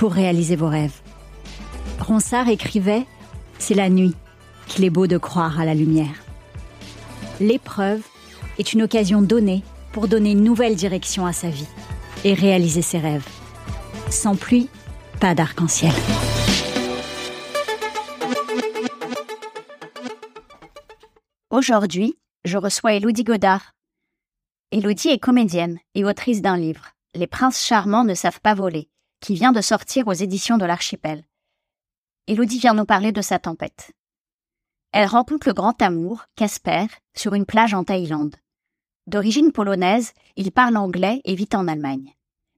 pour réaliser vos rêves. Ronsard écrivait C'est la nuit qu'il est beau de croire à la lumière. L'épreuve est une occasion donnée pour donner une nouvelle direction à sa vie et réaliser ses rêves. Sans pluie, pas d'arc-en-ciel. Aujourd'hui, je reçois Elodie Godard. Elodie est comédienne et autrice d'un livre, Les princes charmants ne savent pas voler, qui vient de sortir aux éditions de l'Archipel. Elodie vient nous parler de sa tempête. Elle rencontre le grand amour, Casper, sur une plage en Thaïlande. D'origine polonaise, il parle anglais et vit en Allemagne.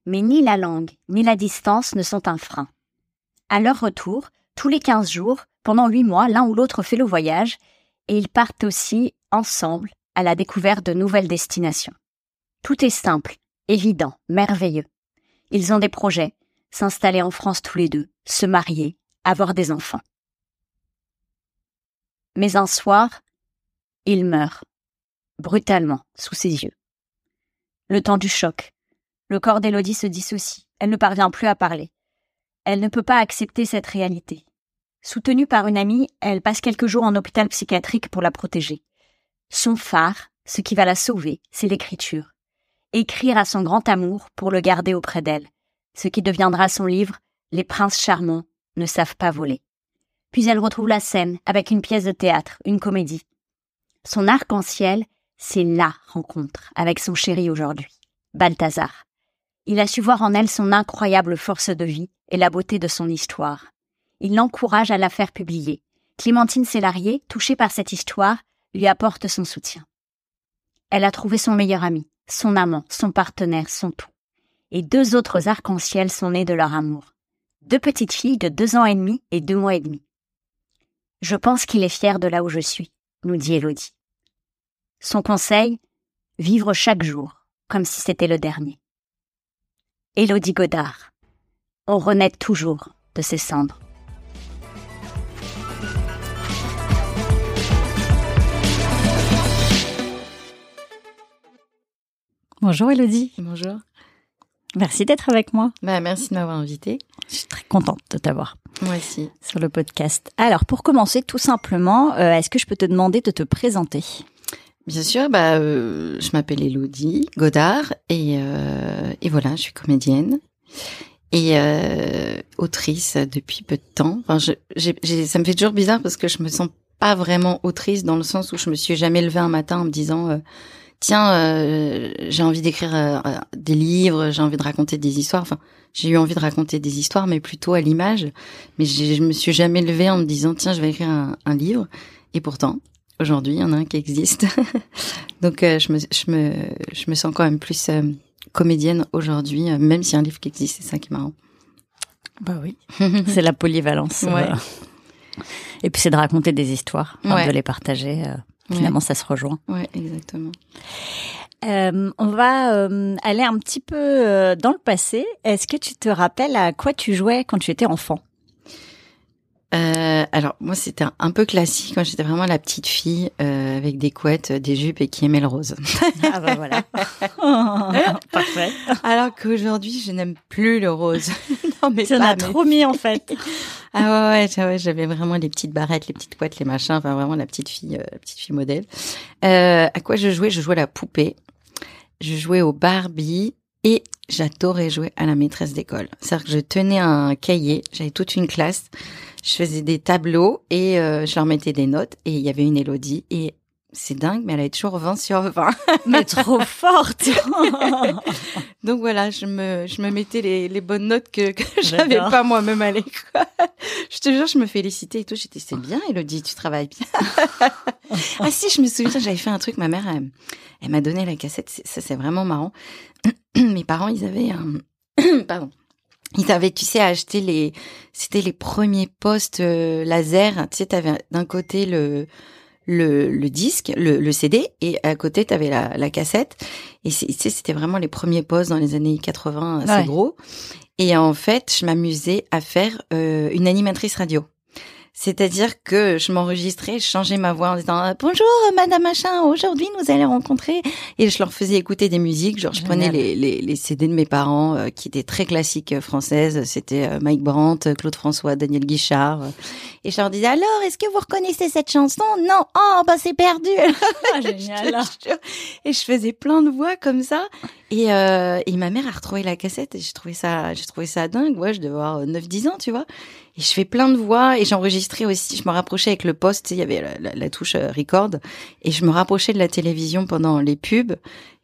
Mais ni la langue, ni la distance ne sont un frein. À leur retour, tous les quinze jours, pendant huit mois, l'un ou l'autre fait le voyage, et ils partent aussi, ensemble, à la découverte de nouvelles destinations. Tout est simple, évident, merveilleux. Ils ont des projets, s'installer en France tous les deux, se marier, avoir des enfants. Mais un soir, il meurt, brutalement, sous ses yeux. Le temps du choc. Le corps d'Élodie se dissocie. Elle ne parvient plus à parler. Elle ne peut pas accepter cette réalité. Soutenue par une amie, elle passe quelques jours en hôpital psychiatrique pour la protéger. Son phare, ce qui va la sauver, c'est l'écriture. Écrire à son grand amour pour le garder auprès d'elle, ce qui deviendra son livre Les princes charmants ne savent pas voler. Puis elle retrouve la scène avec une pièce de théâtre, une comédie. Son arc-en-ciel, c'est la rencontre avec son chéri aujourd'hui, Balthazar. Il a su voir en elle son incroyable force de vie et la beauté de son histoire. Il l'encourage à la faire publier. Clémentine Sélarié, touchée par cette histoire, lui apporte son soutien. Elle a trouvé son meilleur ami, son amant, son partenaire, son tout. Et deux autres arcs-en-ciel sont nés de leur amour deux petites filles de deux ans et demi et deux mois et demi. Je pense qu'il est fier de là où je suis, nous dit Elodie. Son conseil, vivre chaque jour, comme si c'était le dernier. Elodie Godard, on renaît toujours de ses cendres. Bonjour Elodie. Bonjour. Merci d'être avec moi. Bah, merci de m'avoir invité. Je suis très contente de t'avoir. Moi aussi. Sur le podcast. Alors, pour commencer, tout simplement, euh, est-ce que je peux te demander de te présenter? Bien sûr, bah, euh, je m'appelle Elodie Godard et, euh, et voilà, je suis comédienne et autrice depuis peu de temps. Enfin, je, ça me fait toujours bizarre parce que je me sens pas vraiment autrice dans le sens où je me suis jamais levée un matin en me disant tiens, euh, j'ai envie d'écrire euh, des livres, j'ai envie de raconter des histoires. Enfin, j'ai eu envie de raconter des histoires, mais plutôt à l'image. Mais je me suis jamais levée en me disant, tiens, je vais écrire un, livre. Et pourtant, aujourd'hui, il y en a un qui existe. Donc, euh, je, me, je, me, je me sens quand même plus comédienne aujourd'hui, même s'il y a un livre qui existe. C'est ça qui est marrant. Bah oui, c'est la polyvalence. Ouais. Et puis c'est de raconter des histoires, de les partager. Finalement, ça se rejoint. Ouais, exactement. Euh, on va euh, aller un petit peu euh, dans le passé. Est-ce que tu te rappelles à quoi tu jouais quand tu étais enfant? Euh, alors moi c'était un, peu classique quand j'étais vraiment la petite fille euh, avec des couettes, des jupes et qui aimait le rose. ah bah voilà. Parfait. Alors qu'aujourd'hui je n'aime plus le rose. non mais en as trop mis en fait. ah ouais ouais, ouais j'avais vraiment les petites barrettes, les petites couettes, les machins, enfin vraiment la petite fille, euh, petite fille modèle. Euh, à quoi je jouais? Je jouais à la poupée. Je jouais au Barbie Et j'adorais jouer à la maîtresse d'école. C'est-à-dire que je tenais un cahier, j'avais toute une classe, je faisais des tableaux et euh, je leur mettais des notes et il y avait une Élodie et c'est dingue, mais elle avait toujours 20 sur 20. Mais trop forte Donc voilà, je me, je me mettais les, les bonnes notes que, que j'avais pas moi-même à l'école. Je te jure, je me félicitais et tout. J'étais, c'est bien, Elodie, tu travailles bien. ah si, je me souviens, j'avais fait un truc, ma mère, elle, elle m'a donné la cassette. Ça, c'est vraiment marrant. Mes parents, ils avaient un... Pardon. Ils avaient, tu sais, acheté les, c'était les premiers postes euh, laser. Tu sais, t'avais d'un côté le, le, le disque, le, le, CD, et à côté, tu avais la, la cassette. Et c'était vraiment les premiers postes dans les années 80, assez gros. Et en fait, je m'amusais à faire euh, une animatrice radio. C'est-à-dire que je m'enregistrais, je changeais ma voix en disant bonjour Madame Machin, aujourd'hui nous allons rencontrer et je leur faisais écouter des musiques. Genre je prenais les, les, les, CD de mes parents euh, qui étaient très classiques euh, françaises. C'était euh, Mike Brandt, Claude François, Daniel Guichard. et je leur disais alors est-ce que vous reconnaissez cette chanson? Non. Oh bah c'est perdu. Ah, génial. et je faisais plein de voix comme ça. Et, euh, et ma mère a retrouvé la cassette et j'ai trouvé ça, j'ai trouvé ça dingue. Ouais, je devais avoir 9-10 ans, tu vois. Et je fais plein de voix et j'enregistrais aussi. Je me rapprochais avec le poste, il y avait la, la, touche euh, record et je me rapprochais de la télévision pendant les pubs.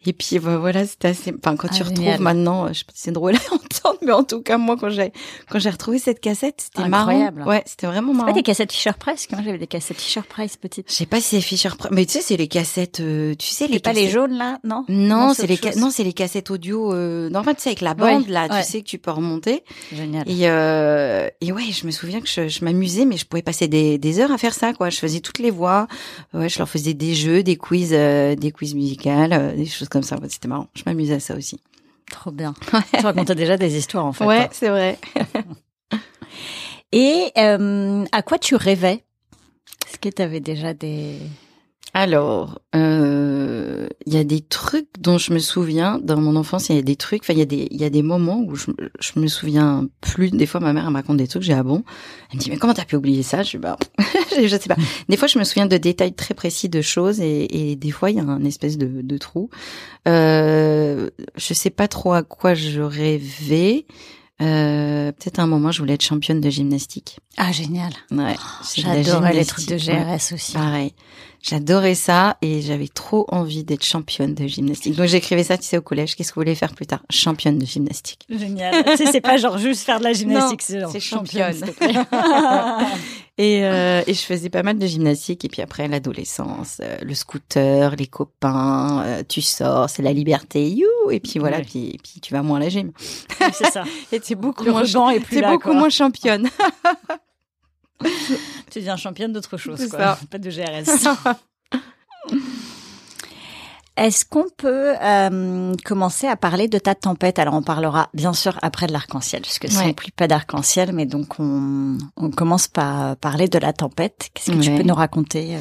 Et puis bah, voilà, c'était assez. Enfin, quand tu ah, retrouves maintenant, euh, je sais pas si c'est drôle à entendre, mais en tout cas moi quand j'ai quand j'ai retrouvé cette cassette, c'était marrant. Ouais, c'était vraiment marrant. Pas des cassettes Fisher Price, quand j'avais des cassettes Fisher Price petites. Je sais pas si c'est Fisher Price, mais tu sais c'est les cassettes, euh, tu sais les. pas les jaunes là, non? Non, c'est les non c'est les cassettes audio. Euh... Non, en fait, tu sais avec la bande là, tu sais que tu peux remonter. Génial. Et euh... et ouais, je me souviens que je, je m'amusais, mais je pouvais passer des, des heures à faire ça quoi. Je faisais toutes les voix. Ouais, je leur faisais des jeux, des quiz, euh, des quiz musicales, des choses comme ça. C'était marrant. Je m'amusais à ça aussi. Trop bien. Tu racontais déjà des histoires en fait. Ouais, hein. c'est vrai. Et euh, à quoi tu rêvais? Est-ce que tu avais déjà des alors, euh, il y a des trucs dont je me souviens dans mon enfance. Il y a des trucs, enfin il y a des, il y a des moments où je, me souviens plus. Des fois, ma mère elle me raconte des trucs, j'ai ah bon? Elle me dit mais comment t'as pu oublier ça? Je bah, je sais pas. Des fois, je me souviens de détails très précis de choses et, des fois, il y a un espèce de, de trou. Euh, je sais pas trop à quoi je rêvais. Euh, peut-être un moment, je voulais être championne de gymnastique. Ah, génial. Ouais. Oh, J'adorais les trucs de GRS aussi. Pareil. J'adorais ça et j'avais trop envie d'être championne de gymnastique. Donc j'écrivais ça, tu sais, au collège. Qu'est-ce que vous voulez faire plus tard? Championne de gymnastique. Génial. tu sais, c'est pas genre juste faire de la gymnastique, c'est championne. et, euh, et je faisais pas mal de gymnastique. Et puis après, l'adolescence, euh, le scooter, les copains, euh, tu sors, c'est la liberté, you. Et puis voilà, puis, puis tu vas moins à la gym. c'est ça. et tu beaucoup le moins, est plus là, beaucoup moins championne. tu deviens championne d'autre chose, quoi. Pas de GRS. Est-ce qu'on peut euh, commencer à parler de ta tempête? Alors on parlera bien sûr après de l'arc-en-ciel, puisque c'est plus pas d'arc-en-ciel, mais donc on, on, commence par parler de la tempête. Qu'est-ce que tu peux nous raconter?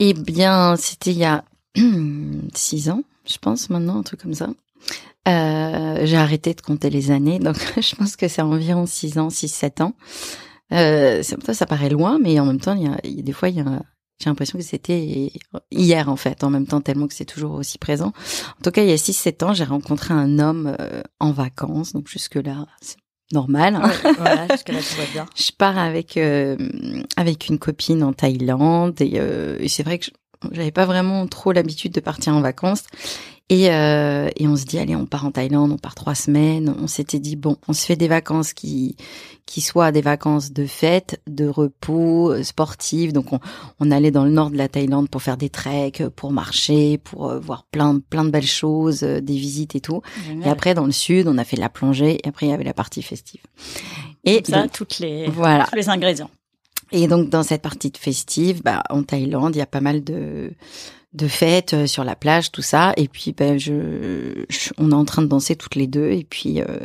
Eh bien, c'était il y a six ans, je pense maintenant, un truc comme ça. Euh, j'ai arrêté de compter les années, donc je pense que c'est environ six ans, six, sept ans. Euh, ça, ça paraît loin, mais en même temps, il y a, il y a des fois, il y a, j'ai l'impression que c'était hier en fait, en même temps tellement que c'est toujours aussi présent. En tout cas, il y a 6-7 ans, j'ai rencontré un homme euh, en vacances, donc jusque là, c'est normal. voilà, jusque là tout va bien. Je pars avec euh, avec une copine en Thaïlande et, euh, et c'est vrai que j'avais pas vraiment trop l'habitude de partir en vacances et, euh, et on se dit, allez, on part en Thaïlande, on part trois semaines. On s'était dit, bon, on se fait des vacances qui, qui soient des vacances de fête, de repos, euh, sportives. Donc, on, on allait dans le nord de la Thaïlande pour faire des treks, pour marcher, pour euh, voir plein, plein de belles choses, euh, des visites et tout. Et après, dans le sud, on a fait de la plongée. Et après, il y avait la partie festive. Et ça, toutes les, voilà. tous les ingrédients. Et donc, dans cette partie de festive, bah, en Thaïlande, il y a pas mal de, de fêtes euh, sur la plage, tout ça. Et puis, ben, je, on est en train de danser toutes les deux. Et puis, euh,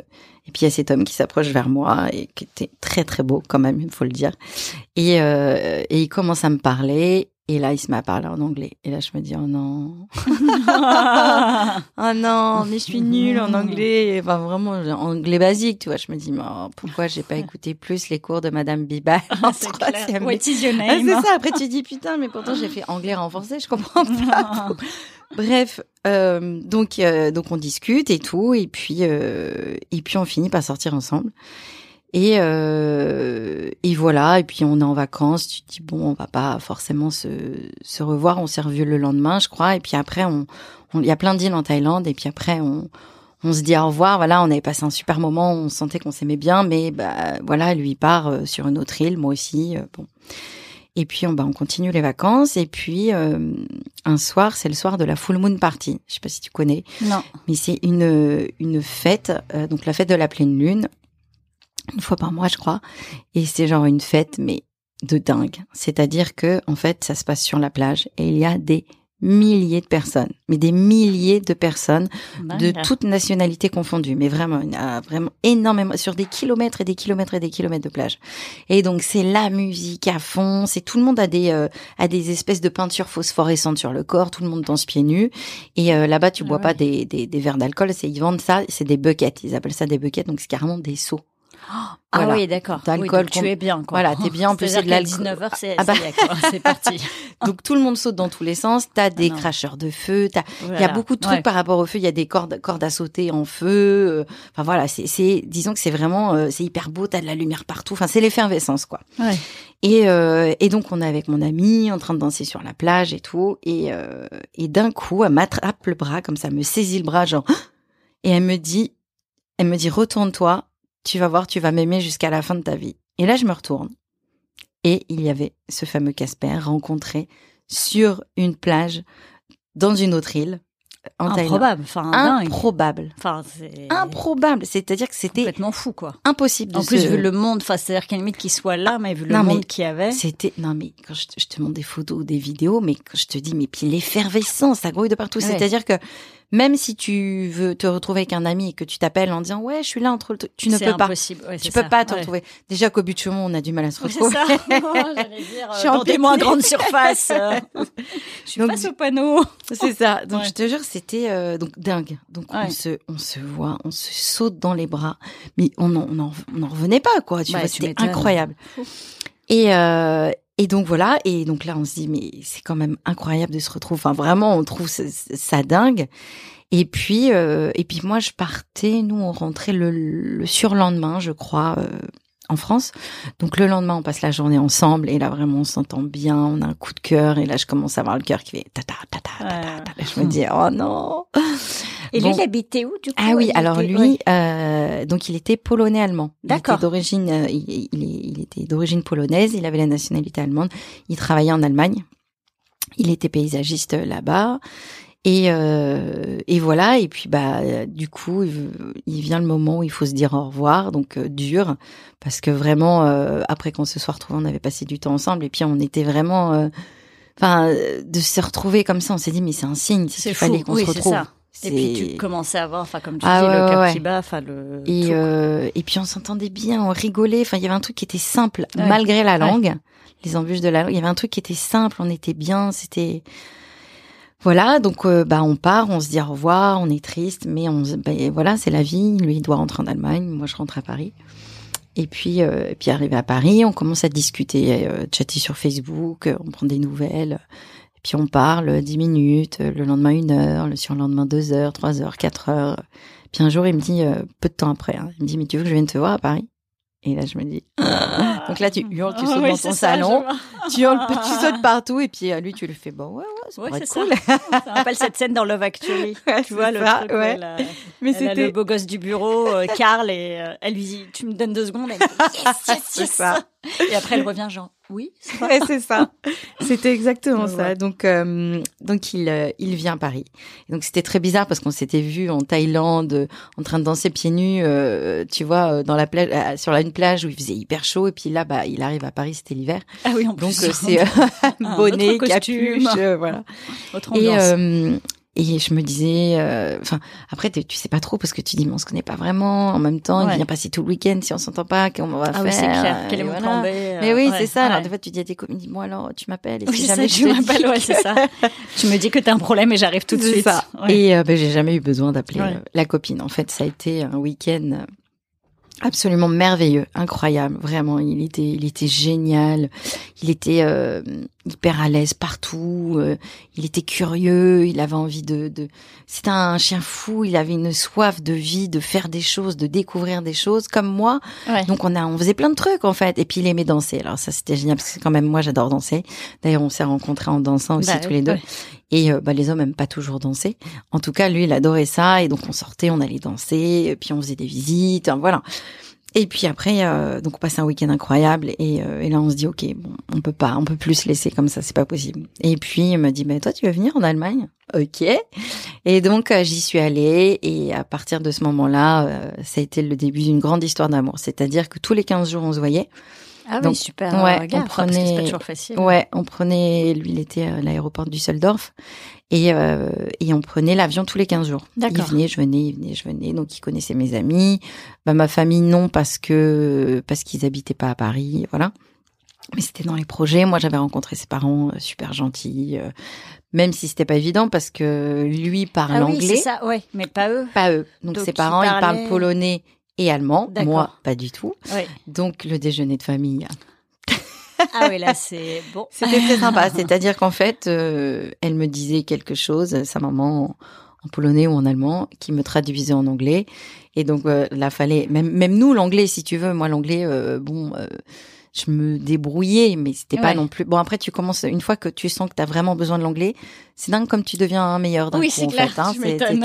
et puis il y a cet homme qui s'approche vers moi et qui était très très beau quand même, il faut le dire. Et, euh, et il commence à me parler. Et là, il se met à parler en anglais. Et là, je me dis, oh non. oh non, mais je suis nulle en anglais. Enfin, vraiment, anglais basique, tu vois. Je me dis, mais oh, pourquoi j'ai pas écouté plus les cours de Madame Biba en troisième ah, C'est ça. Après, tu dis, putain, mais pourtant, j'ai fait anglais renforcé. Je comprends pas. Bref, euh, donc euh, donc on discute et tout, et puis euh, et puis on finit par sortir ensemble. Et euh, et voilà, et puis on est en vacances. Tu te dis bon, on va pas forcément se se revoir. On s'est revu le lendemain, je crois. Et puis après, on il y a plein d'îles en Thaïlande. Et puis après, on on se dit au revoir. Voilà, on avait passé un super moment. On sentait qu'on s'aimait bien, mais bah voilà, lui part euh, sur une autre île, moi aussi. euh, bon. Et puis on, bah, on continue les vacances. Et puis euh, un soir, c'est le soir de la full moon party. Je sais pas si tu connais, Non. mais c'est une une fête, euh, donc la fête de la pleine lune, une fois par mois, je crois. Et c'est genre une fête, mais de dingue. C'est-à-dire que en fait, ça se passe sur la plage et il y a des milliers de personnes, mais des milliers de personnes de toutes nationalités confondues, mais vraiment, il y en a vraiment énormément, sur des kilomètres et des kilomètres et des kilomètres de plage. Et donc c'est la musique à fond, c'est tout le monde a des euh, a des espèces de peintures phosphorescentes sur le corps, tout le monde danse pieds nus. Et euh, là-bas, tu Ah bois ouais. pas des, des, des verres d'alcool, c'est ils vendent ça, c'est des buckets, ils appellent ça des buckets, donc c'est carrément des seaux. Ah Voilà. oui, d'accord. D'alcool Oui, donc tu es bien, quoi. Voilà, t'es bien, en plus, c'est de l'alcool. 19h, c'est Ah bah. parti. Donc tout le monde saute dans tous les sens. T'as des non. cracheurs de feu, Il y a beaucoup de trucs Ouais. par rapport au feu. Il y a des cordes, cordes à sauter en feu. euh, Enfin voilà, c'est, disons que c'est vraiment, euh, c'est hyper beau. T'as de la lumière partout. Enfin, c'est l'effervescence quoi. Ouais. Et, euh, et donc on est avec mon amie en train de danser sur la plage et tout. Et, euh, et d'un coup, elle m'attrape le bras comme ça, elle me saisit le bras genre, et elle me dit, elle me dit retourne-toi. Tu vas voir, tu vas m'aimer jusqu'à la fin de ta vie. Et là, je me retourne. Et il y avait ce fameux Casper rencontré sur une plage dans une autre île en. Improbable. Enfin. Improbable. Enfin, Improbable. C'est-à-dire que c'était complètement fou, quoi. impossible de En plus, se- vu le monde, enfin, c'est-à-dire qu'à limite qu'il soit là, mais vu le Non, monde qu'il y avait. C'était non mais quand je te, je te montre des photos ou des vidéos, mais quand je te dis mais puis l'effervescence, ça grouille de partout. Ouais. C'est-à-dire que même si tu veux te retrouver avec un ami et que tu t'appelles en disant ouais je suis là entre le tu ne peux pas. Ouais, tu peux ça. pas te Ouais. retrouver. Déjà qu'au but de chemin on a du mal à se retrouver. ça. J'allais dire, Je suis en des moins grandes surfaces. Je suis Donc, face au panneau. C'est ça. Donc Ouais. je te jure, c'était euh, donc dingue. Donc on se on se voit, on se saute dans les bras, mais on en on en, on en revenait pas quoi. Tu Ouais, vois, tu c'était incroyable. Et euh, et donc voilà. Et donc là, on se dit mais c'est quand même incroyable de se retrouver. Enfin vraiment, on trouve ça, ça dingue. Et puis euh, et puis moi, je partais. Nous, on rentrait le, le surlendemain, je crois. euh, en France. Donc le lendemain, on passe la journée ensemble et là vraiment on s'entend bien, on a un coup de cœur et là je commence à avoir le cœur qui fait ta ta ta ta ta ta, ta. Et je me dis oh non. Et Bon. lui, il habitait où, du coup? Ah oui, alors était- lui, euh, donc il était polonais-allemand. Il D'accord. était d'origine, euh, il, il, était d'origine polonaise. Il avait la nationalité allemande. Il travaillait en Allemagne. Il était paysagiste là-bas. Et, euh, et voilà. Et puis bah du coup, il, vient le moment où il faut se dire au revoir. Donc euh, dur parce que vraiment euh, après qu'on se soit retrouvés, on avait passé du temps ensemble. Et puis on était vraiment, euh, enfin, de se retrouver comme ça, on s'est dit mais c'est un signe. C'est qu'il fallait qu'on Oui, se retrouve. Et puis tu commençais à voir, enfin comme tu Ah dis, ouais, le ouais. bat, enfin le. Et, tout. euh, et puis on s'entendait bien, on rigolait. Enfin, il y avait un truc qui était simple, Ouais. malgré la langue, les embûches de la langue. Il y avait un truc qui était simple, on était bien. C'était voilà. Donc euh, bah on part, on se dit au revoir, on est triste, mais on se- bah, voilà, c'est la vie. Lui il doit rentrer en Allemagne, moi je rentre à Paris. Et puis euh, et puis arrivé à Paris, on commence à discuter, euh, chatter sur Facebook, euh, on prend des nouvelles. Puis on parle dix minutes, euh, le lendemain une heure, le surlendemain deux heures, trois heures, quatre heures. Puis un jour, il me dit, euh, peu de temps après, hein, il me dit, mais tu veux que je vienne te voir à Paris? Et là, je me dis, ah. donc là, tu hurles, tu Ah sautes oui, dans ton ça, salon, tu hurles, tu sautes partout, et puis à lui, tu lui fais, bon, ouais, ça Ouais, c'est être ça. cool. Ça rappelle cette scène dans Love Actually. Ouais, tu vois le ça, truc, ouais. ouais, la- Mais elle a le beau gosse du bureau, euh, Karl, et euh, elle lui dit Tu me donnes deux secondes Elle dit Yes, yes, C'est yes ça. Et après, elle revient genre Oui, c'est ça. C'était exactement ça. Donc, euh, donc il, il vient à Paris. Et donc c'était très bizarre parce qu'on s'était vu en Thaïlande, en train de danser pieds nus, tu vois, dans la plage, sur la- une plage où il faisait hyper chaud. Et puis là, bah, il arrive à Paris, c'était l'hiver. Ah oui, en Donc plus. euh, c'est bonnet, capuche, euh, voilà. Autre Et ambiance. euh, et je me disais, euh, enfin après tu sais pas trop parce que tu dis mais on se connaît pas vraiment. En même temps, Ouais. il vient passer tout le week-end si on s'entend pas, comment on va ah faire oui, c'est clair. euh, Quel est mon voilà. plan B Mais oui, euh, c'est ouais, ça. Alors ouais. des fois tu dis à tes copines, dis-moi alors tu m'appelles. Et Oui, si jamais ça, tu m'appelles, ouais, c'est ça. Tu me dis que t'as un problème et j'arrive tout de suite. ça. Et euh, ben, j'ai jamais eu besoin d'appeler euh, la copine. En fait, ça a été un week-end euh, absolument merveilleux, incroyable. Vraiment, il était, il était génial. Il était, euh, hyper à l'aise partout. euh, il était curieux, il avait envie de. de... C'était un chien fou. Il avait une soif de vie, de faire des choses, de découvrir des choses, comme moi. Ouais. Donc on a, on faisait plein de trucs en fait. Et puis il aimait danser. Alors ça c'était génial parce que quand même moi j'adore danser. D'ailleurs on s'est rencontrés en dansant aussi Bah tous les deux. ouais. Et euh, bah, les hommes aiment pas toujours danser. En tout cas, lui, il adorait ça. Et donc, on sortait, on allait danser, et puis on faisait des visites, hein, voilà. Et puis après, euh, donc on passait un week-end incroyable. Et, euh, et là, on se dit, ok, bon, on peut pas, on peut plus se laisser comme ça, c'est pas possible. Et puis, il m'a dit, mais toi, tu veux venir en Allemagne? Ok. Et donc, euh, j'y suis allée. Et à partir de ce moment-là, euh, ça a été le début d'une grande histoire d'amour. C'est-à-dire que tous les 15 jours, on se voyait. Ah oui, Donc, super. ouais, euh, on c'est prenait- pas toujours facile. Ouais, on prenait, lui, il était à l'aéroport de Düsseldorf. Et, euh, et on prenait l'avion tous les 15 jours. Il venait, je venais, il venait, je venais. Donc, il connaissait mes amis. Bah, ma famille, non, parce que, parce qu'ils habitaient pas à Paris, voilà. Mais c'était dans les projets. Moi, j'avais rencontré ses parents, euh, super gentils. euh, même si c'était pas évident parce que lui parle Ah oui, anglais. c'est ça, ouais, mais pas eux. Pas eux. Donc, Donc, ses parents, ils parlent polonais et allemand. Moi, pas du tout. Donc, le déjeuner de famille, Ah oui, là, c'est bon. C'était très sympa. C'est-à-dire qu'en fait, euh, elle me disait quelque chose, sa maman, en, en polonais ou en allemand, qui me traduisait en anglais. Et donc, euh, là, fallait même même nous l'anglais, si tu veux. Moi, l'anglais, euh, bon, euh, je me débrouillais, mais c'était pas Ouais. non plus. Bon, après, tu commences une fois que tu sens que tu as vraiment besoin de l'anglais, c'est dingue comme tu deviens un meilleur d'un Oui, coup, en clair, fait. Hein.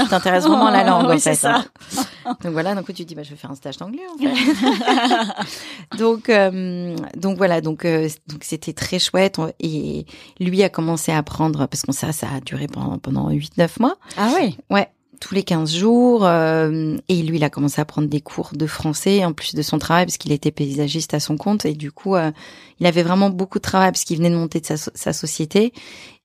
tu t'intéresses vraiment à la langue, Oui, en fait. hein. ça. Donc voilà, d'un coup tu te dis bah je vais faire un stage d'anglais en fait. donc euh, donc voilà, donc euh, donc c'était très chouette et lui a commencé à apprendre parce que ça ça a duré pendant pendant 8 9 mois. Ah oui. Ouais, tous les 15 jours euh, et lui il a commencé à prendre des cours de français en plus de son travail parce qu'il était paysagiste à son compte et du coup euh, il avait vraiment beaucoup de travail parce qu'il venait de monter de sa, sa société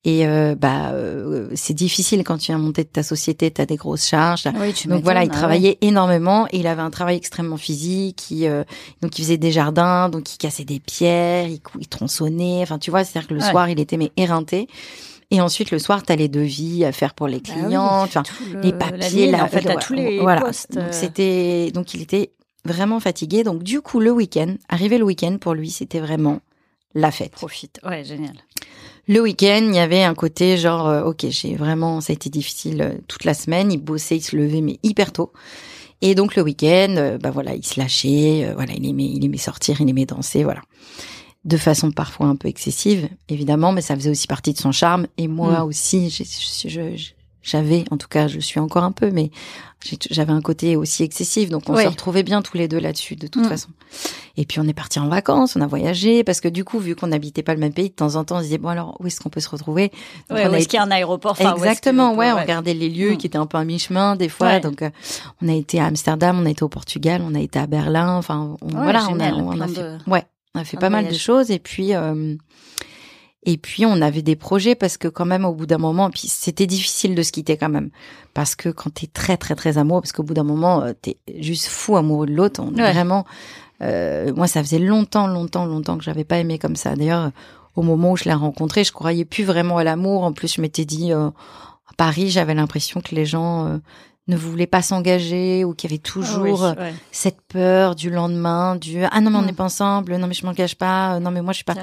et euh, bah euh, c'est difficile quand tu viens monter de ta société, tu as des grosses charges, Oui, tu donc voilà, il ah travaillait énormément et il avait un travail extrêmement physique. Il, euh, donc il faisait des jardins, donc il cassait des pierres, il, tronçonnait. Enfin, tu vois, c'est-à-dire que le Ouais. soir, il était mais éreinté. Et ensuite, le soir, t'as les devis à faire pour les. Bah oui, clients, le- les la papiers. ligne, en fait, ouais, tous les voilà. postes. Donc euh, c'était, donc il était vraiment fatigué. Donc du coup, le week-end, arrivé le week-end pour lui, c'était vraiment la fête. Profite. Ouais, génial. Le week-end, il y avait un côté genre, euh, ok, j'ai vraiment, ça a été difficile euh, toute la semaine. Il bossait, il se levait, mais hyper tôt. Et donc le week-end, euh, bah voilà, il se lâchait, euh, voilà, il aimait, il aimait sortir, il aimait danser, voilà. De façon parfois un peu excessive, évidemment, mais ça faisait aussi partie de son charme. Et moi Mm. aussi, j'avais, en tout cas, je suis encore un peu, mais j'avais un côté aussi excessif, donc on se retrouvait bien tous les deux là-dessus, de toute Mm. façon. Et puis on est parti en vacances, on a voyagé, parce que du coup, vu qu'on n'habitait pas le même pays, de temps en temps, on se disait bon alors où est-ce qu'on peut se retrouver? Donc, Ouais, on où est-ce qu'il y a un aéroport? Enfin, Exactement, ouais, on regardait les lieux Mm. qui étaient un peu à mi-chemin des fois. Ouais. Donc, euh, on a été à Amsterdam, on a été au Portugal, on a été à Berlin. Enfin, on- Ouais, voilà, on a, on a fait, de- ouais, on a fait pas mal de choses. Et puis, euh, et puis, on avait des projets parce que quand même, au bout d'un moment, puis c'était difficile de se quitter quand même, parce que quand t'es très, très, très amoureux, parce qu'au bout d'un moment, euh, t'es juste fou amoureux de l'autre. On est Ouais. vraiment. euh, moi, ça faisait longtemps, longtemps, longtemps que j'avais pas aimé comme ça. D'ailleurs, au moment où je l'ai rencontré, je croyais plus vraiment à l'amour. En plus, je m'étais dit, euh, à Paris, j'avais l'impression que les gens euh, ne voulaient pas s'engager ou qu'il y avait toujours Ah euh, oui, ouais, cette peur du lendemain, du ah non mais on Mm. n'est pas ensemble, non mais je m'engage pas, euh, non mais moi je suis pas.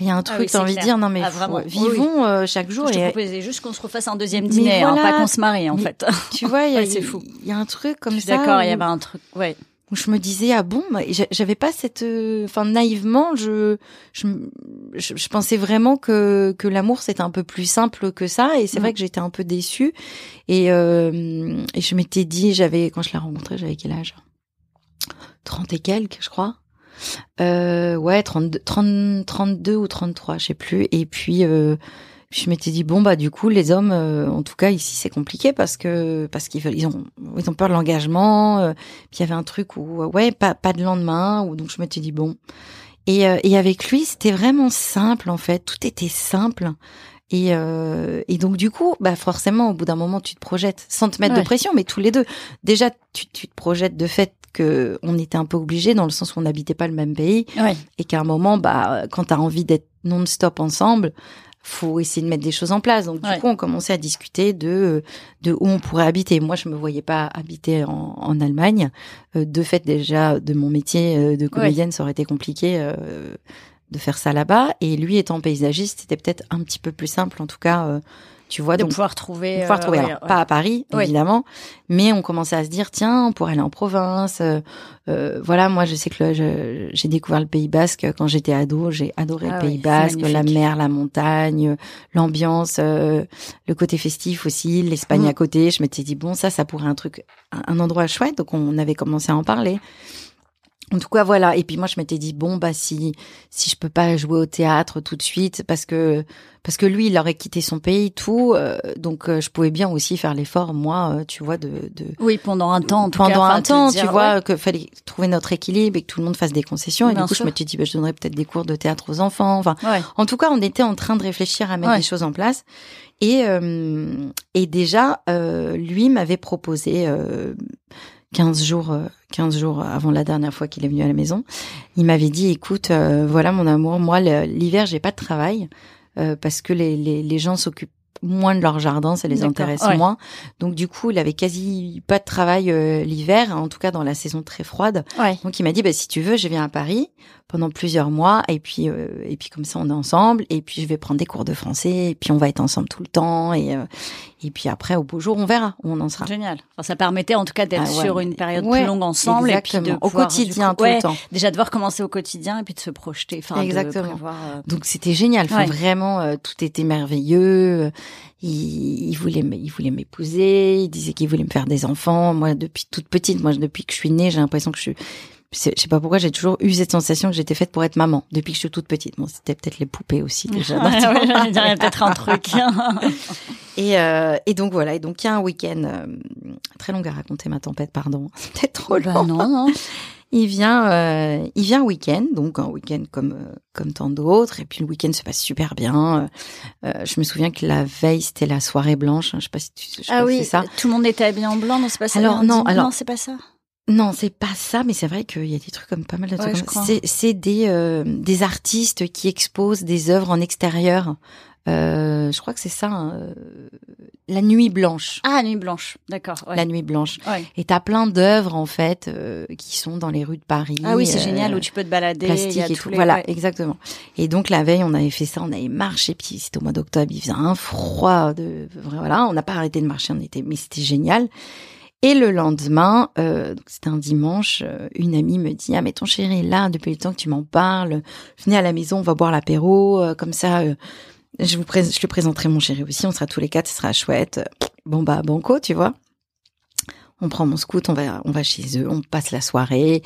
Il y a un Ah truc, oui, t'as envie de dire non mais Ah, faut- vraiment. Oui, vivons euh, chaque jour. Je te et, proposais juste qu'on se refasse un deuxième dîner, hein, pas qu'on se marie en Mais- fait. tu vois, il y a, Ouais, c'est fou. il y a un truc comme Je suis ça. D'accord, il y avait un truc. Ouais. Où je me disais ah bon j'a- j'avais pas cette euh, enfin naïvement je, je je pensais vraiment que que l'amour c'était un peu plus simple que ça. Et c'est Mm. vrai que j'étais un peu déçue. Et euh, et je m'étais dit j'avais quand je l'ai rencontré j'avais quel âge? 30 et quelques je crois. Euh, ouais 32 30 32 ou 33 je sais plus. Et puis euh, je m'étais dit bon bah du coup les hommes euh, en tout cas ici c'est compliqué parce que parce qu'ils veulent ils ont ils ont peur de l'engagement euh, puis il y avait un truc où euh, ouais pas pas de lendemain ou donc je m'étais dit bon. Et euh, et avec lui c'était vraiment simple en fait. Tout était simple. Et euh, et donc du coup bah forcément au bout d'un moment tu te projettes sans te mettre Ouais. de pression mais tous les deux. Déjà tu tu te projettes de fait que on était un peu obligés dans le sens où on n'habitait pas le même pays. Ouais. et qu'à un moment, bah, quand t'as envie d'être non-stop ensemble, faut essayer de mettre des choses en place. Donc du Ouais. coup, on commençait à discuter de de où on pourrait habiter. Moi, je me voyais pas habiter en, en Allemagne. Euh, de fait, déjà de mon métier euh, de comédienne, ça aurait été compliqué. euh, de faire ça là-bas. Et lui étant paysagiste, c'était peut-être un petit peu plus simple, en tout cas. euh, tu vois, De donc pouvoir trouver. de pouvoir euh, trouver. ouais, Alors, ouais. pas à Paris, Oui. évidemment, mais on commençait à se dire, tiens, on pourrait aller en province. euh, euh, voilà, moi, je sais que j'ai découvert le Pays Basque quand j'étais ado. J'ai adoré Ah le Pays oui, c'est Basque, la mer, la montagne, l'ambiance, euh, le côté festif aussi, l'Espagne Mm. à côté. Je m'étais dit, bon, ça, ça pourrait un truc, un endroit chouette. Donc, on avait commencé à en parler. En tout cas, voilà. Et puis moi, je m'étais dit bon bah si si je peux pas jouer au théâtre tout de suite parce que parce que lui, il aurait quitté son pays, tout. euh, donc euh, je pouvais bien aussi faire l'effort, moi, euh, tu vois, de, de Oui, pendant un temps. En tout pendant cas, un te temps, dire, tu vois, ouais. que fallait trouver notre équilibre et que tout le monde fasse des concessions. Et du coup, sûr. je m'étais dit bah, je donnerais peut-être des cours de théâtre aux enfants. Enfin, Ouais. en tout cas, on était en train de réfléchir à mettre Ouais. des choses en place. Et, euh, et déjà, euh, lui m'avait proposé euh, 15 jours, euh, 15 jours avant la dernière fois qu'il est venu à la maison. Il m'avait dit, écoute, euh, voilà mon amour, moi l'hiver j'ai pas de travail euh, parce que les, les, les gens s'occupent moins de leur jardin, ça les intéresse ouais. moins. Donc du coup, il avait quasi pas de travail euh, l'hiver, en tout cas dans la saison très froide. Ouais. Donc il m'a dit bah si tu veux, je viens à Paris pendant plusieurs mois et puis euh, et puis comme ça on est ensemble et puis je vais prendre des cours de français et puis on va être ensemble tout le temps et euh, et puis après au beau jour on verra où on en sera. Génial. Enfin, ça permettait en tout cas d'être Ah ouais. sur une période Ouais, plus longue ensemble et puis de au pouvoir, quotidien coup, tout ouais, le temps. Déjà de voir commencer au quotidien et puis de se projeter. Enfin, de Exactement. prévoir, euh, Donc c'était génial, enfin, vraiment euh, tout était merveilleux. Il, il voulait il voulait m'épouser, il disait qu'il voulait me faire des enfants. Moi depuis toute petite, moi depuis que je suis née, j'ai l'impression que je suis je sais pas pourquoi j'ai toujours eu cette sensation que j'étais faite pour être maman depuis que je suis toute petite. Bon, c'était peut-être les poupées aussi déjà. Ouais, ouais, il y a peut-être un truc. Et, euh, et donc voilà, et donc il y a un week-end euh, très long à raconter ma tempête, pardon, c'est peut-être trop Bah long. non, non. Il vient, euh, il vient un week-end, donc un week-end comme euh, comme tant d'autres, et puis le week-end se passe super bien. Euh, je me souviens que la veille c'était la soirée blanche, hein, je sais pas si tu, je Ah oui, c'est ça. tout le monde était habillé en blanc, non, c'est pas ça. Alors, non, alors- non, c'est pas ça. Non, c'est pas ça, mais c'est vrai qu'il y a des trucs comme pas mal de trucs. C'est des euh, des artistes qui exposent des œuvres en extérieur. Euh, je crois que c'est ça, hein, euh, la nuit blanche. Ah, nuit blanche. D'accord. Ouais. La nuit blanche. Ouais. Et t'as plein d'œuvres en fait euh, qui sont dans les rues de Paris. Ah oui, c'est euh, génial où tu peux te balader. y plastique a et tout. les- Voilà, ouais. exactement. Et donc la veille, on avait fait ça, on avait marché, puis c'était au mois d'octobre, il faisait un froid de voilà, on n'a pas arrêté de marcher, on était, mais c'était génial. Et le lendemain, euh, c'était un dimanche, euh, une amie me dit ah mais ton chéri là depuis le temps que tu m'en parles, venez à la maison, on va boire l'apéro, euh, comme ça. euh, je vous lui présenterai mon chéri aussi, on sera tous les quatre, ce sera chouette. Bon bah banco, tu vois. On prend mon scout, on va, on va chez eux, on passe la soirée.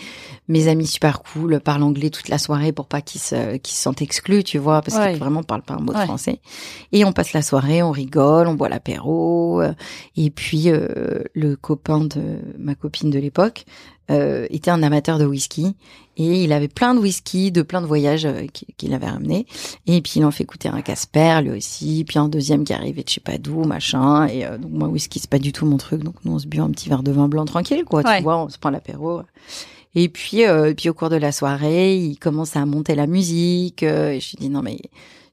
Mes amis super cool parlent anglais toute la soirée pour pas qu'ils se, qu'ils se sentent exclus, tu vois, parce Ouais. qu'ils vraiment parlent pas un mot de Ouais. français. Et on passe la soirée, on rigole, on boit l'apéro. Et puis euh, le copain de ma copine de l'époque euh, était un amateur de whisky et il avait plein de whisky de plein de voyages euh, qu'il avait ramené. Et puis il en fait écouter un Casper lui aussi, puis un deuxième qui arrivait de je sais pas d'où, machin. Et euh, donc moi whisky c'est pas du tout mon truc, donc nous on se bu un petit verre de vin blanc tranquille quoi, Ouais. tu vois, on se prend l'apéro. Et puis, euh, puis au cours de la soirée, il commence à monter la musique. euh, et je lui dis non mais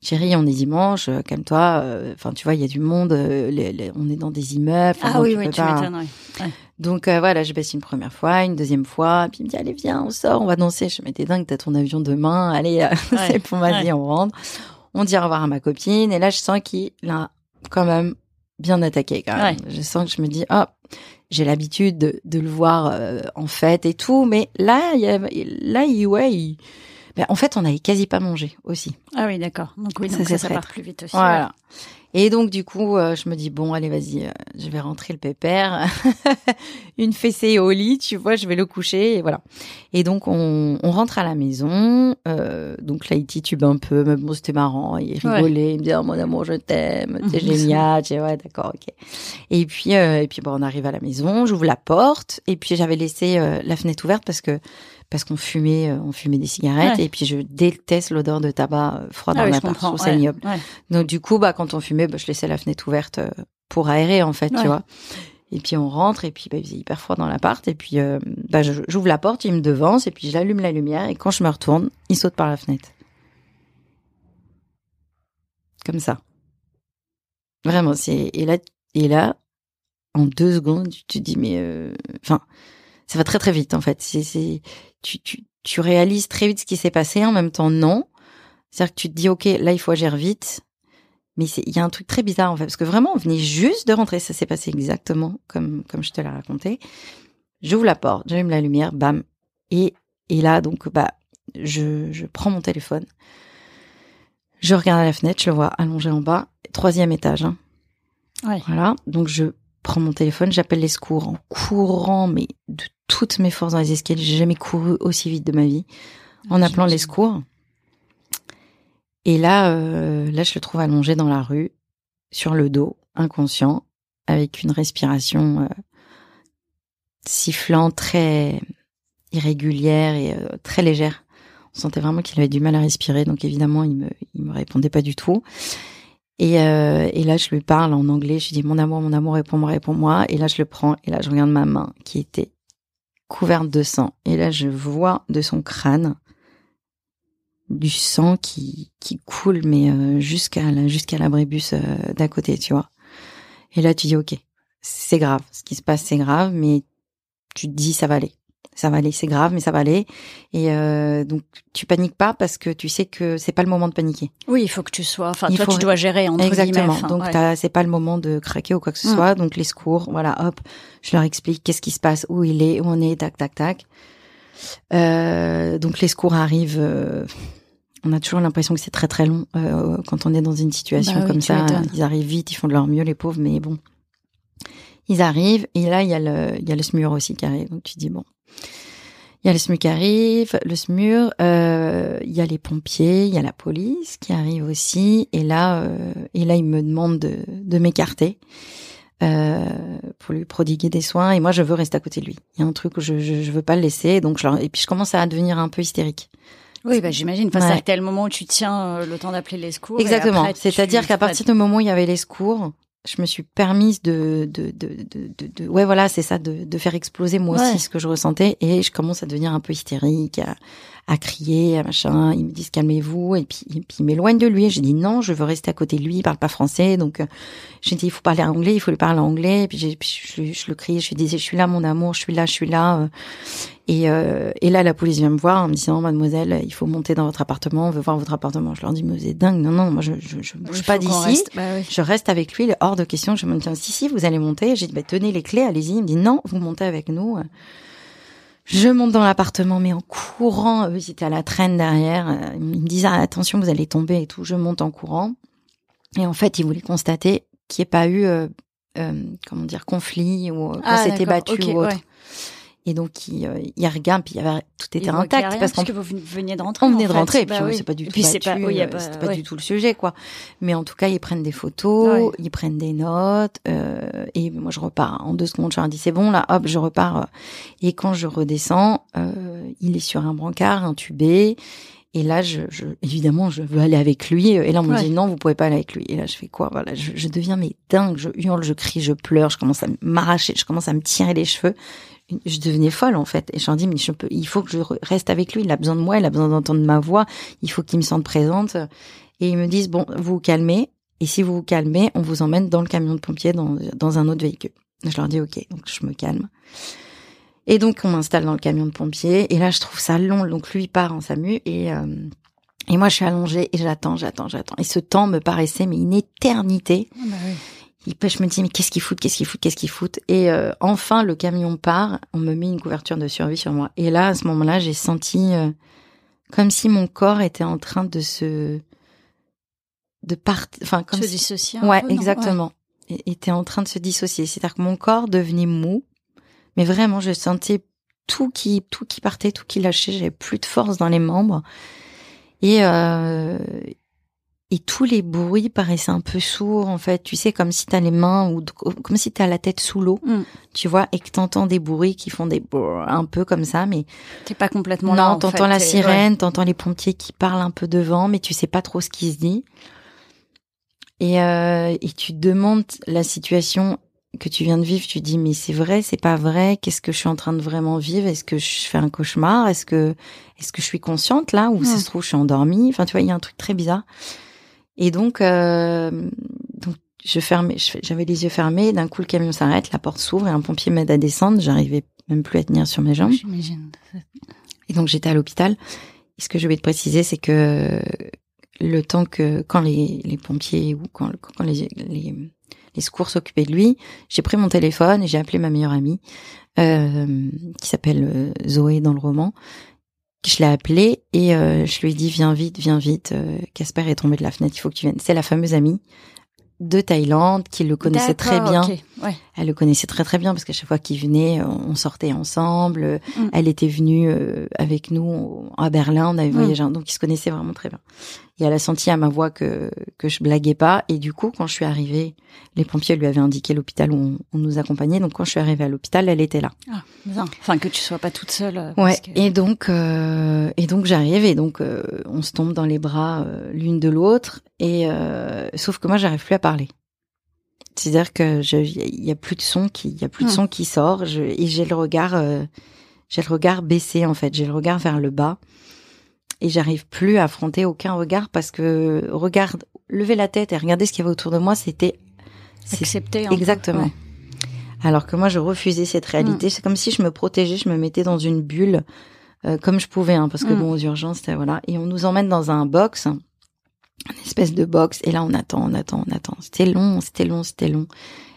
chérie, on est dimanche, calme-toi. euh, Enfin, tu vois, il y a du monde. euh, les- les- on est dans des immeubles. Ah oui, oui, tu m'étonnes. ouais. Donc euh, voilà, je baisse une première fois, une deuxième fois, puis il me dit allez viens, on sort, on va danser. Je me dis, dingue, t'as ton avion demain, allez, euh, Ouais, c'est pour vas-y, ouais. on rentre. On dit au revoir à ma copine, et là je sens qu'il a quand même bien attaqué quand même. Je sens que je me dis, oh, j'ai l'habitude de, de le voir euh, en fête et tout, mais là, il y a, là, il, ouais, il- ben, en fait, on avait quasi pas mangé aussi. Ah oui, d'accord. Donc oui, Ça, donc c'est ça, ça part plus vite aussi. Voilà. Et donc du coup, euh, je me dis bon, allez, vas-y, euh, je vais rentrer le pépère, une fessée au lit, tu vois, je vais le coucher et voilà. Et donc on, on rentre à la maison. euh, donc là, il titube un peu, mais bon, c'était marrant, il Ouais. rigolait, il me dit oh, mon amour, je t'aime, t'es génial. J'ai ouais, d'accord, ok. Et puis euh, et puis bon, on arrive à la maison, j'ouvre la porte et puis j'avais laissé la fenêtre ouverte parce que parce qu'on fumait, euh, on fumait des cigarettes Ouais. et puis je déteste l'odeur de tabac euh, froid Ah dans oui, je l'appart, je comprends. trouve ça ouais, ignoble. ouais. Donc du coup, bah quand on fumait, bah, je laissais la fenêtre ouverte euh, pour aérer en fait, tu vois. Et puis on rentre et puis bah, il faisait hyper froid dans l'appart et puis euh, bah j'ouvre la porte, il me devance et puis j'allume la lumière et quand je me retourne, il saute par la fenêtre. Comme ça. Vraiment, c'est et là et là en deux secondes, tu te dis mais euh, enfin ça va très très vite en fait. C'est tu tu tu réalises très vite ce qui s'est passé en même temps non C'est-à-dire que tu te dis, ok, là, il faut agir vite. Mais il y a un truc très bizarre, en fait, parce que vraiment, on venait juste de rentrer. Ça s'est passé exactement comme, comme je te l'ai raconté. J'ouvre la porte, j'allume la lumière, bam. Et, et là, donc, bah, je, je prends mon téléphone. Je regarde à la fenêtre, je le vois allongé en bas, troisième étage. Hein. Voilà. Donc, je prends mon téléphone, j'appelle les secours en courant, mais de toutes mes forces dans les escaliers. J'ai jamais couru aussi vite de ma vie en appelant les secours. Et là, euh, là, je le trouve allongé dans la rue, sur le dos, inconscient, avec une respiration euh, sifflante, très irrégulière et euh, très légère. On sentait vraiment qu'il avait du mal à respirer, donc évidemment, il me, il me répondait pas du tout. Et, euh, et là, je lui parle en anglais. Je lui dis mon amour, mon amour, réponds-moi, réponds-moi. Et là, je le prends. Et là, je regarde ma main qui était couverte de sang. Et là, je vois de son crâne du sang qui, qui coule, mais euh, jusqu'à la, jusqu'à l'abrébus euh, d'à côté, tu vois. Et là, tu dis, ok, c'est grave. Ce qui se passe, c'est grave, mais tu te dis, ça va aller ça va aller, c'est grave, mais ça va aller. Et euh, donc tu paniques pas parce que tu sais que c'est pas le moment de paniquer. Oui, il faut que tu sois. Enfin, toi, tu dois gérer entre Exactement. Guillemets, donc c'est pas le moment de craquer ou quoi que ce mm. soit. Donc les secours, voilà, hop, je leur explique qu'est-ce qui se passe, où il est, où on est, tac, tac, tac. Euh, donc les secours arrivent. Euh, on a toujours l'impression que c'est très très long euh, quand on est dans une situation bah comme ça. Ils arrivent vite, ils font de leur mieux, les pauvres, mais bon. Ils arrivent et là il y a le il y a le SMUR aussi qui arrive. Donc tu dis bon, il y a le SMUR qui arrive, le SMUR, euh, il y a les pompiers, il y a la police qui arrive aussi. Et là, euh, et là, il me demande de, de m'écarter euh, pour lui prodiguer des soins. Et moi, je veux rester à côté de lui. Il y a un truc où je, je, je veux pas le laisser. Donc, je, et puis je commence à devenir un peu hystérique. Oui, bah, j'imagine. Enfin, ouais. c'est le moment où tu tiens le temps d'appeler les secours. Exactement. C'est-à-dire qu'à partir du moment où il y avait les secours, je me suis permise de, de, de, de, de ouais, voilà, c'est ça, de, de faire exploser moi aussi ce que je ressentais. Et je commence à devenir un peu hystérique, à, à crier, à machin. Ils me disent calmez-vous. Et puis, et puis ils m'éloignent de lui. Et je dis non, je veux rester à côté de lui. Il parle pas français. Donc, euh, j'ai dit il faut parler anglais, il faut lui parler anglais. Et puis, j'ai, je, je, le crie, je lui disais je suis là, mon amour, je suis là, je suis là. Euh. Et, euh, et là, la police vient me voir en me disant, mademoiselle, il faut monter dans votre appartement, on veut voir votre appartement. Je leur dis, mais vous êtes dingue. Non, non, moi, je, je, je bouge pas d'ici. Bah je reste avec lui, il est hors de question. Je me dis, si, si, vous allez monter. J'ai dit, bah, tenez les clés, allez-y. Il me dit, non, vous montez avec nous. Je monte dans l'appartement, mais en courant. Eux, ils étaient à la traîne derrière. Ils me disent, ah, attention, vous allez tomber et tout. Je monte en courant. Et en fait, ils voulaient constater qu'il n'y ait pas eu, euh, euh, comment dire, conflit ou euh, ah, s'était battu ou autre. Et donc il, euh, il regarde, puis il y avait tout était intact parce, que vous veniez de rentrer. On venait de rentrer, bah puis c'est pas du tout battu, pas, oui, pas, c'était pas du tout le sujet quoi. Mais en tout cas, ils prennent des photos, ils prennent des notes, euh, et moi je repars en deux secondes. Je leur dis c'est bon là, hop, je repars. Et quand je redescends, euh, il est sur un brancard intubé. Et là, je, je, évidemment, je veux aller avec lui. Et là, on me dit non, vous pouvez pas aller avec lui. Et là, je fais quoi? Voilà, je, je deviens mais dingue. Je hurle, je crie, je pleure. Je commence à m'arracher, je commence à me tirer les cheveux je devenais folle en fait. Et je dis mais je peux, il faut que je reste avec lui. Il a besoin de moi, il a besoin d'entendre ma voix. Il faut qu'il me sente présente. Et ils me disent bon, vous vous calmez. Et si vous vous calmez, on vous emmène dans le camion de pompiers dans, dans un autre véhicule. Je leur dis ok, donc je me calme. Et donc on m'installe dans le camion de pompiers. Et là je trouve ça long. Donc lui part en SAMU et euh, et moi je suis allongée et j'attends, j'attends, j'attends. Et ce temps me paraissait mais une éternité. Ah bah oui je me dis mais qu'est-ce qu'ils foutent, qu'est-ce qu'ils foutent, qu'est-ce qu'ils foutent. Et euh, enfin le camion part, on me met une couverture de survie sur moi. Et là à ce moment-là j'ai senti euh, comme si mon corps était en train de se de partir, enfin comme se dissocier. ouais, exactement. Et était en train de se dissocier. C'est-à-dire que mon corps devenait mou, mais vraiment je sentais tout qui tout qui partait, tout qui lâchait. J'avais plus de force dans les membres. Et euh, et tous les bruits paraissaient un peu sourds en fait. Tu sais comme si t'as les mains ou comme si t'as la tête sous l'eau. Mm. tu vois et que t'entends des bruits qui font des un peu comme ça mais t'es pas complètement non t'entends la sirène t'entends les pompiers qui parlent un peu devant mais tu sais pas trop ce qui se dit. Et euh, et tu demandes la situation que tu viens de vivre, tu dis mais c'est vrai, c'est pas vrai, qu'est-ce que je suis en train de vraiment vivre? Est-ce que je fais un cauchemar? Est-ce que est-ce que je suis consciente là? Ou ça mm. se trouve je suis endormie? Enfin tu vois, il y a un truc très bizarre. Et donc, euh, donc je fermais, j'avais les yeux fermés. D'un coup, le camion s'arrête, la porte s'ouvre et un pompier m'aide à descendre. J'arrivais même plus à tenir sur mes jambes. J'imagine. Et donc, j'étais à l'hôpital. Et ce que je vais te préciser, c'est que le temps que quand les, les pompiers ou quand, quand les, les, les secours s'occupaient de lui, j'ai pris mon téléphone et j'ai appelé ma meilleure amie euh, qui s'appelle euh, Zoé dans le roman. Je l'ai appelée et euh, je lui ai dit viens vite, viens vite. euh, Casper est tombé de la fenêtre, il faut que tu viennes. C'est la fameuse amie de Thaïlande qui le connaissait très bien. Ouais. Elle le connaissait très très bien parce qu'à chaque fois qu'il venait, on sortait ensemble. Mm. Elle était venue euh, avec nous à Berlin, on avait Mm. voyagé, donc ils se connaissaient vraiment très bien. Et elle a senti à ma voix que que je blaguais pas. Et du coup, quand je suis arrivée, les pompiers lui avaient indiqué l'hôpital où on, on nous accompagnait. Donc quand je suis arrivée à l'hôpital, elle était là. Ah, bien. Enfin, que tu sois pas toute seule. euh, Ouais. parce que- Et donc euh, et donc j'arrive et donc euh, on se tombe dans les bras euh, l'une de l'autre. Et sauf que moi, j'arrive plus à parler. C'est-à-dire que il y a plus de son qui, il y a plus de son qui sort. Je, et j'ai le regard, j'ai le regard baissé en fait. J'ai le regard vers le bas et j'arrive plus à affronter aucun regard parce que regarde, lever la tête et regarder ce qu'il y avait autour de moi, c'était un peu, exactement. ouais. Alors que moi, je refusais cette réalité. C'est comme si je me protégeais, je me mettais dans une bulle euh, comme je pouvais, hein, parce que Mm. bon, aux urgences, c'était voilà. Et on nous emmène dans un box, une espèce de box. Et là, on attend, on attend, on attend. C'était long, c'était long, c'était long.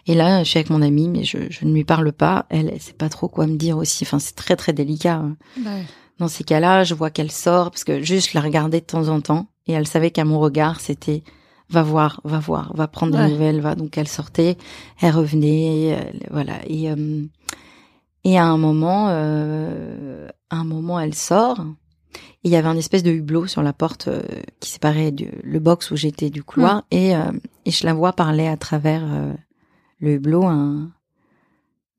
Et là, je suis avec mon amie, mais je, je ne lui parle pas. Elle, elle sait pas trop quoi me dire aussi. Enfin, c'est très très délicat. hein. Bah, Dans ces cas-là, je vois qu'elle sort parce que juste je la regardais de temps en temps et elle savait qu'à mon regard, c'était va voir, va voir, va prendre Ouais. des nouvelles, va. Donc elle sortait, elle revenait, elle- voilà. Et euh, et à un moment, euh, à un moment, elle sort. Et il y avait un espèce de hublot sur la porte euh, qui séparait du, le box où j'étais du couloir et et je la vois parler à travers le hublot un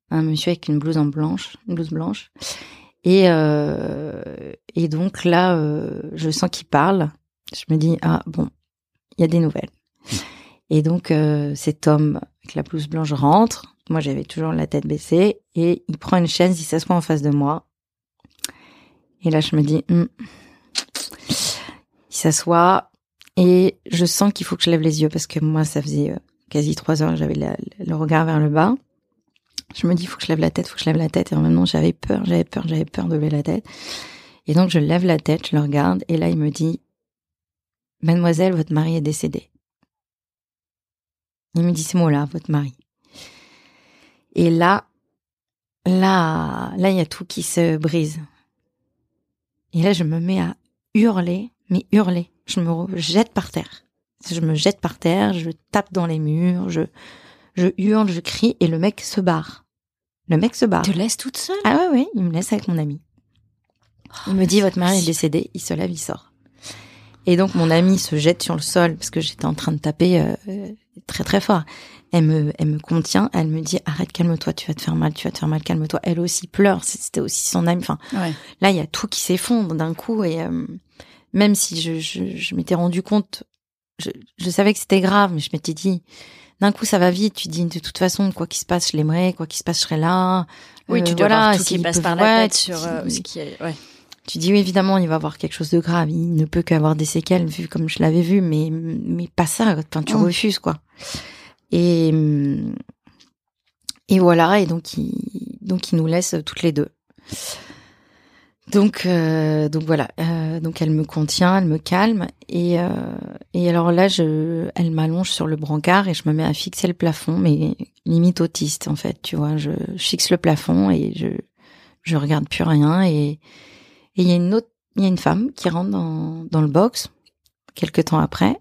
un monsieur avec une blouse en blanche, une blouse blanche. Et, euh, et donc là, euh, je sens qu'il parle. Je me dis, ah bon, il y a des nouvelles. Et donc, euh, cet homme avec la blouse blanche rentre. Moi, j'avais toujours la tête baissée. Et il prend une chaise, il s'assoit en face de moi. Et là, je me dis, Hmm. il s'assoit. Et je sens qu'il faut que je lève les yeux parce que moi, ça faisait quasi trois heures que j'avais le regard vers le bas. Je me dis, faut que je lève la tête, faut que je lève la tête. Et en même temps, j'avais peur, j'avais peur, j'avais peur de lever la tête. Et donc, je lève la tête, je le regarde. Et là, il me dit, Mademoiselle, votre mari est décédé. Il me dit ces mots-là, votre mari. Et là, là, là, il y a tout qui se brise. Et là, je me mets à hurler, mais hurler. Je me jette par terre. Je me jette par terre, je tape dans les murs, je, je hurle, je crie, et le mec se barre. Le mec se barre. te laisse toute seule? Ah ouais, ouais, il me laisse avec mon ami. Il me dit, votre mari est décédé, il se lève, il sort. Et donc, mon ami se jette sur le sol, parce que j'étais en train de taper euh, euh, très très fort. Elle me, elle me contient, elle me dit, arrête, calme-toi, tu vas te faire mal, tu vas te faire mal, calme-toi. Elle aussi pleure, c'était aussi son ami. Enfin, Ouais. là, il y a tout qui s'effondre d'un coup, et euh, même si je, je, je m'étais rendu compte, je, je savais que c'était grave, mais je m'étais dit, d'un coup, ça va vite, tu dis, de toute façon, quoi qu'il se passe, je l'aimerais, quoi qu'il se passe, je serais là. Oui, Euh, tu dois voilà, avoir tout qui passe par la tête sur euh, tu- ce qui est. Ouais. tu dis oui, évidemment, il va avoir quelque chose de grave. Il ne peut qu'avoir des séquelles, vu comme je l'avais vu, mais mais pas ça. Enfin, tu Mm. refuses quoi. Et et voilà. Et donc il donc il nous laisse toutes les deux. Donc euh, donc voilà. Euh, donc elle me contient, elle me calme et euh, et alors là je elle m'allonge sur le brancard et je me mets à fixer le plafond, mais limite autiste en fait. Tu vois, je, je fixe le plafond et je je regarde plus rien et et il y a une autre, il y a une femme qui rentre dans, dans le box quelques temps après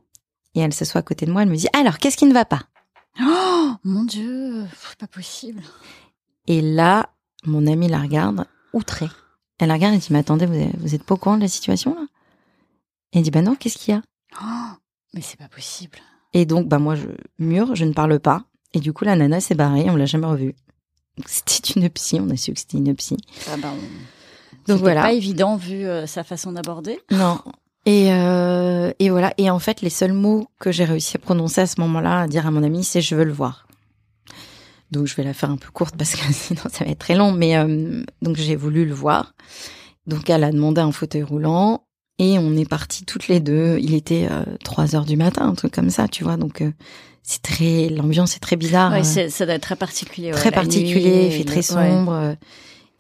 et elle s'assoit à côté de moi. Elle me dit alors qu'est-ce qui ne va pas? Oh mon dieu, c'est pas possible. Et là, mon amie la regarde outrée. Elle la regarde et dit mais attendez, vous vous êtes pas au courant de la situation là? Et elle dit bah non, qu'est-ce qu'il y a? Oh, mais c'est pas possible. Et donc bah moi je mure, je ne parle pas. Et du coup la nana s'est barrée, on l'a jamais revue. C'était une psy, on a su que c'était une psy. Ah on- Donc voilà. pas évident vu euh, sa façon d'aborder. Non. Et, euh, et voilà. Et en fait, les seuls mots que j'ai réussi à prononcer à ce moment-là, à dire à mon ami, c'est je veux le voir. Donc je vais la faire un peu courte parce que sinon ça va être très long. Mais euh, donc j'ai voulu le voir. Donc elle a demandé un fauteuil roulant et on est partis toutes les deux. Il était euh, 3 heures du matin, un truc comme ça, tu vois. Donc euh, c'est très l'ambiance est très bizarre. Ouais, euh, c'est- ça doit être très particulier. ouais, très particulier, nuit, il fait très sombre. euh,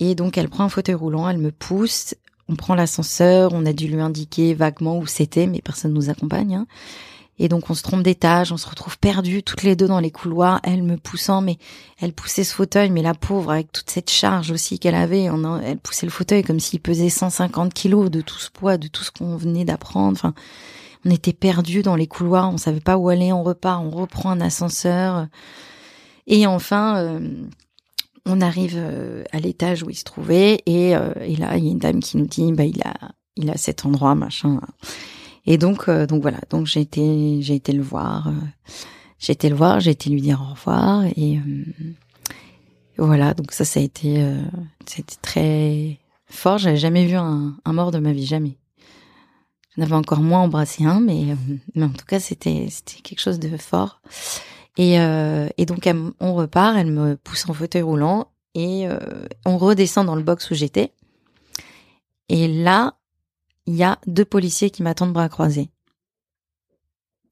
Et donc elle prend un fauteuil roulant, elle me pousse. on prend l'ascenseur, on a dû lui indiquer vaguement où c'était, mais personne nous accompagne. Hein. Et donc on se trompe d'étage, on se retrouve perdus toutes les deux dans les couloirs, elle me poussant, mais elle poussait ce fauteuil, mais la pauvre avec toute cette charge aussi qu'elle avait, elle poussait le fauteuil comme s'il pesait 150 kilos de tout ce poids, de tout ce qu'on venait d'apprendre. Enfin, on était perdus dans les couloirs, on savait pas où aller, on repart, on reprend un ascenseur. Et enfin, euh, on arrive euh, à l'étage où il se trouvait et, euh, et là, il y a une dame qui nous dit, bah il a, il a cet endroit, machin. Et donc, donc voilà. Donc j'ai été, j'ai été le voir. j'ai été le voir, j'ai été lui dire au revoir et voilà. Donc ça, ça a été, c'était très fort. J'avais jamais vu un, un mort de ma vie, jamais. J'en avais encore moins embrassé un, mais, mais en tout cas, c'était, c'était quelque chose de fort. Et, euh, et donc, on repart, elle me pousse en fauteuil roulant et euh, on redescend dans le box où j'étais. Et là, il y a deux policiers qui m'attendent bras croisés.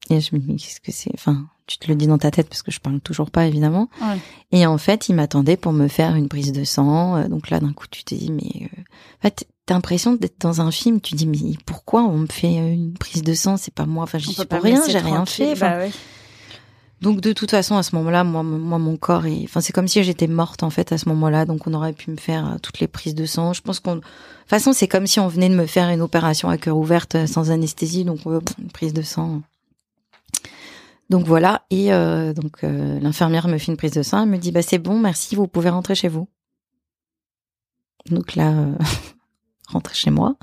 Et je me dis, qu'est-ce que c'est? Enfin, tu te le dis dans ta tête parce que je parle toujours pas, évidemment. Ouais. Et en fait, ils m'attendaient pour me faire une prise de sang. Euh, donc là, d'un coup, tu te dis, mais... Euh... En fait, t'as l'impression d'être dans un film. Tu dis, mais pourquoi on me fait une prise de sang? C'est pas moi. Enfin, j'y suis pour rien, j'ai rien fait. Enfin, bah ouais. Donc de toute façon à ce moment-là, moi, moi mon corps est, enfin c'est comme si j'étais morte en fait à ce moment-là. Donc on aurait pu me faire euh, toutes les prises de sang. Je pense qu'on, de toute façon c'est comme si on venait de me faire une opération à cœur ouverte euh, sans anesthésie, donc euh, une prise de sang. Donc voilà et donc l'infirmière me fait une prise de sang, elle me dit bah c'est bon, merci, vous pouvez rentrer chez vous. Donc là, rentrer chez moi.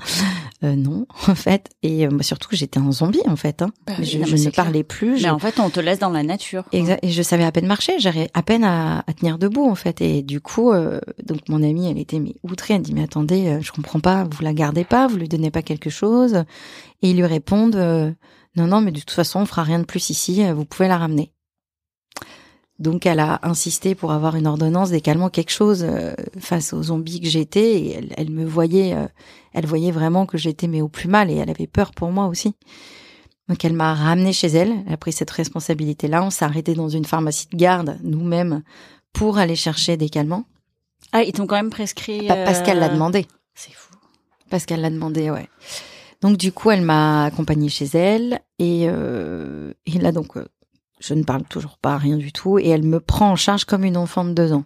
Euh, non, en fait. Et euh, surtout que j'étais un zombie, en fait. Hein. Bah je, ne parlais plus. Mais en fait, on te laisse dans la nature. Exact. Et je savais à peine marcher. J'avais à peine à, tenir debout, en fait. Et du coup, euh, donc mon amie, elle était mais outrée. Elle dit mais attendez, euh, je comprends pas. Vous la gardez pas Vous lui donnez pas quelque chose Et ils lui répondent non, non, mais de toute façon, on fera rien de plus ici. Vous pouvez la ramener. Donc elle a insisté pour avoir une ordonnance d'écalement quelque chose euh, face aux zombies que j'étais et elle, elle, me voyait, euh, elle voyait vraiment que j'étais mais au plus mal et elle avait peur pour moi aussi. Donc elle m'a ramené chez elle, elle a pris cette responsabilité-là. On s'est arrêté dans une pharmacie de garde nous-mêmes pour aller chercher des calmants. Ah, ils t'ont quand même prescrit. Parce qu'elle l'a euh, demandé. C'est fou. Parce qu'elle l'a demandé, ouais. Donc du coup, elle m'a accompagnée chez elle et, euh, et là donc je ne parle toujours pas, rien du tout, et elle me prend en charge comme une enfant de deux ans.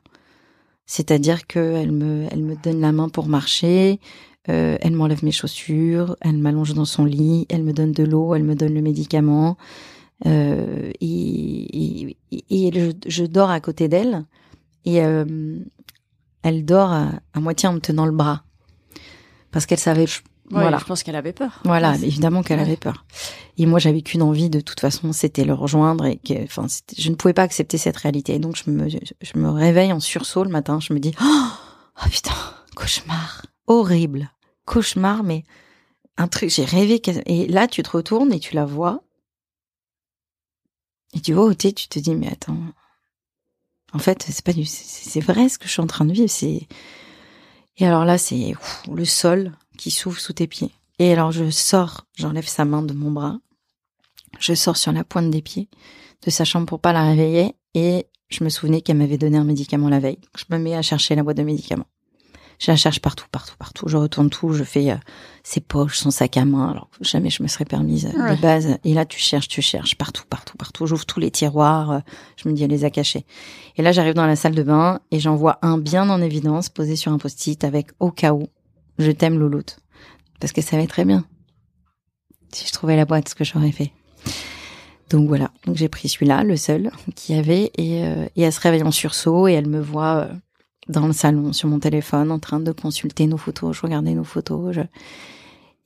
C'est-à-dire qu'elle me, elle me donne la main pour marcher, euh, elle m'enlève mes chaussures, elle m'allonge dans son lit, elle me donne de l'eau, elle me donne le médicament, euh, et, je, dors à côté d'elle, et euh, elle dort à, moitié en me tenant le bras, parce qu'elle savait voilà. Je pense qu'elle avait peur. Voilà, évidemment qu'elle avait peur. Et moi, j'avais qu'une envie, de toute façon, c'était le rejoindre et que, enfin, je ne pouvais pas accepter cette réalité. Et donc, je me, je me réveille en sursaut le matin. Je me dis, oh, oh putain, cauchemar, horrible, cauchemar, mais un truc, j'ai rêvé. Et là, tu te retournes et tu la vois. Et tu vois au thé, tu te dis, mais attends, en fait, c'est pas du, c'est vrai ce que je suis en train de vivre. C'est, et alors là, c'est le sol qui s'ouvre sous tes pieds. Et alors je sors, j'enlève sa main de mon bras, je sors sur la pointe des pieds de sa chambre pour pas la réveiller et je me souvenais qu'elle m'avait donné un médicament la veille. Je me mets à chercher la boîte de médicaments. Je la cherche partout, partout, partout. Je retourne tout, je fais euh, ses poches, son sac à main. Alors jamais je me serais permise euh, de base. Et là, tu cherches, tu cherches partout, partout, partout. J'ouvre tous les tiroirs. Euh, je me dis, elle les a cachés. Et là, j'arrive dans la salle de bain et j'en vois un bien en évidence posé sur un post-it avec au cas où, je t'aime Louloute parce qu'elle savait très bien. Si je trouvais la boîte ce que j'aurais fait. Donc voilà, donc j'ai pris celui-là, le seul qu'il y avait, et, euh, et elle se réveille en sursaut et elle me voit euh, dans le salon sur mon téléphone en train de consulter nos photos, je regardais nos photos,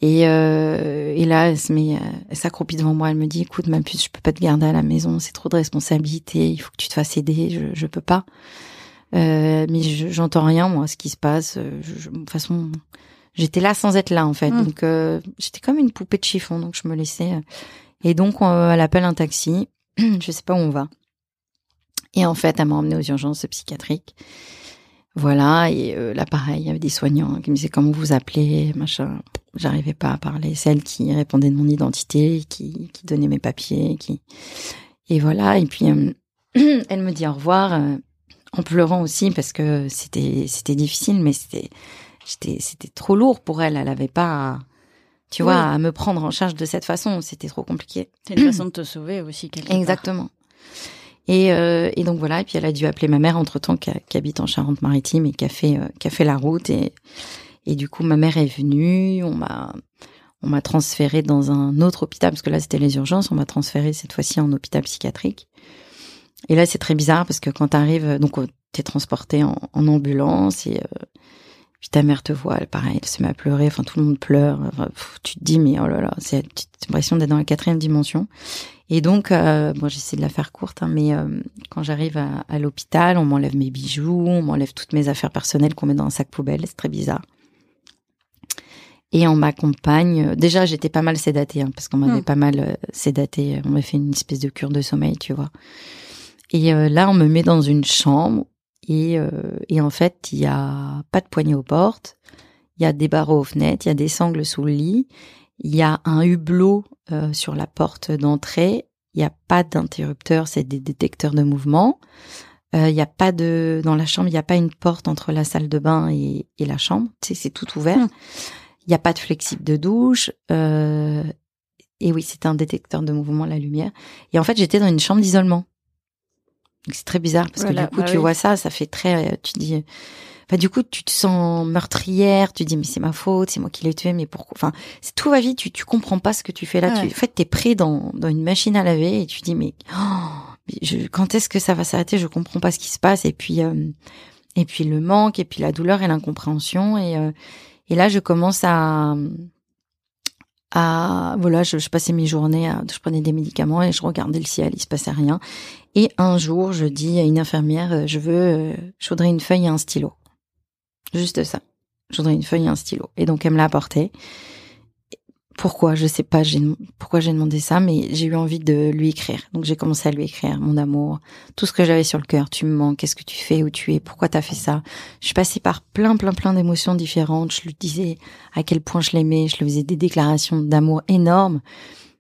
et, euh, et là elle se met, euh, elle s'accroupit devant moi, elle me dit écoute ma puce, je peux pas te garder à la maison, c'est trop de responsabilités, il faut que tu te fasses aider, je, je peux pas. Euh, mais j'entends rien moi, ce qui se passe. Je, de toute façon, j'étais là sans être là en fait. Mmh. Donc euh, j'étais comme une poupée de chiffon, donc je me laissais. Euh. Et donc elle appelle un taxi. je sais pas où on va. Et en fait, elle m'a emmenée aux urgences psychiatriques. Voilà, et euh, là pareil, il y avait des soignants qui me disaient comment vous appelez, machin. J'arrivais pas à parler. Celle qui répondait de mon identité, qui, qui donnait mes papiers, qui et voilà. Et puis elle me dit au revoir en pleurant aussi parce que c'était c'était difficile, mais c'était j'étais, c'était trop lourd pour elle. Elle avait pas, tu vois, à me prendre en charge de cette façon. C'était trop compliqué. C'est une façon de te sauver aussi, quelque Exactement. Et, euh, et donc voilà. Et puis elle a dû appeler ma mère entre temps, qui, qui habite en Charente-Maritime et qui a fait, euh, qui a fait la route. Et, et du coup, ma mère est venue. On m'a, on m'a transféré dans un autre hôpital parce que là c'était les urgences. On m'a transféré cette fois-ci en hôpital psychiatrique. Et là c'est très bizarre parce que quand t'arrives, donc t'es transporté en, en, ambulance et euh, puis ta mère te voit, elle, pareil, elle se met à pleurer. Enfin tout le monde pleure. Enfin, tu te dis mais oh là là, c'est l'impression d'être dans la quatrième dimension. Et donc, euh, bon, j'essaie de la faire courte, hein, mais euh, quand j'arrive à, à l'hôpital, on m'enlève mes bijoux, on m'enlève toutes mes affaires personnelles qu'on met dans un sac poubelle. C'est très bizarre et on m'accompagne. Déjà, j'étais pas mal sédatée, hein, parce qu'on m'avait hmm. pas mal euh, sédatée. On m'a fait une espèce de cure de sommeil, tu vois. Et euh, là, on me met dans une chambre et, euh, et en fait, il y a pas de poignée aux portes, il y a des barreaux aux fenêtres, il y a des sangles sous le lit, il y a un hublot sur la porte d'entrée, il n'y a pas d'interrupteur, c'est des détecteurs de mouvement. Il n'y a pas de dans la chambre, il n'y a pas une porte entre la salle de bain et, et la chambre. C'est tout ouvert. Hmm. Il n'y a pas de flexible de douche. Euh, et oui, c'était un détecteur de mouvement, la lumière. Et en fait, j'étais dans une chambre d'isolement. C'est très bizarre parce que du coup, bah tu vois ça, ça fait très. Tu dis. Bah, du coup, tu te sens meurtrière, tu dis mais c'est ma faute, c'est moi qui l'ai tué, mais pourquoi Enfin, tout va vite, tu tu comprends pas ce que tu fais là. Tu, en fait, t'es pris dans dans une machine à laver et tu dis mais oh, je, quand est-ce que ça va s'arrêter? Je comprends pas ce qui se passe et puis euh, et puis le manque et puis la douleur et l'incompréhension et euh, et là, je commence à, à voilà, je, je, passais mes journées, à, je prenais des médicaments et je regardais le ciel, il se passait rien. Et un jour, je dis à une infirmière, euh, je veux, euh, je voudrais une feuille et un stylo. Juste ça. Je voudrais une feuille et un stylo. Et donc, elle me l'a apporté pourquoi je sais pas pourquoi j'ai demandé ça mais j'ai eu envie de lui écrire. Donc j'ai commencé à lui écrire mon amour tout ce que j'avais sur le cœur. Tu me manques qu'est-ce que tu fais où tu es pourquoi t'as fait ça? Je suis passée par plein plein plein d'émotions différentes. Je lui disais à quel point je l'aimais je lui faisais des déclarations d'amour énormes.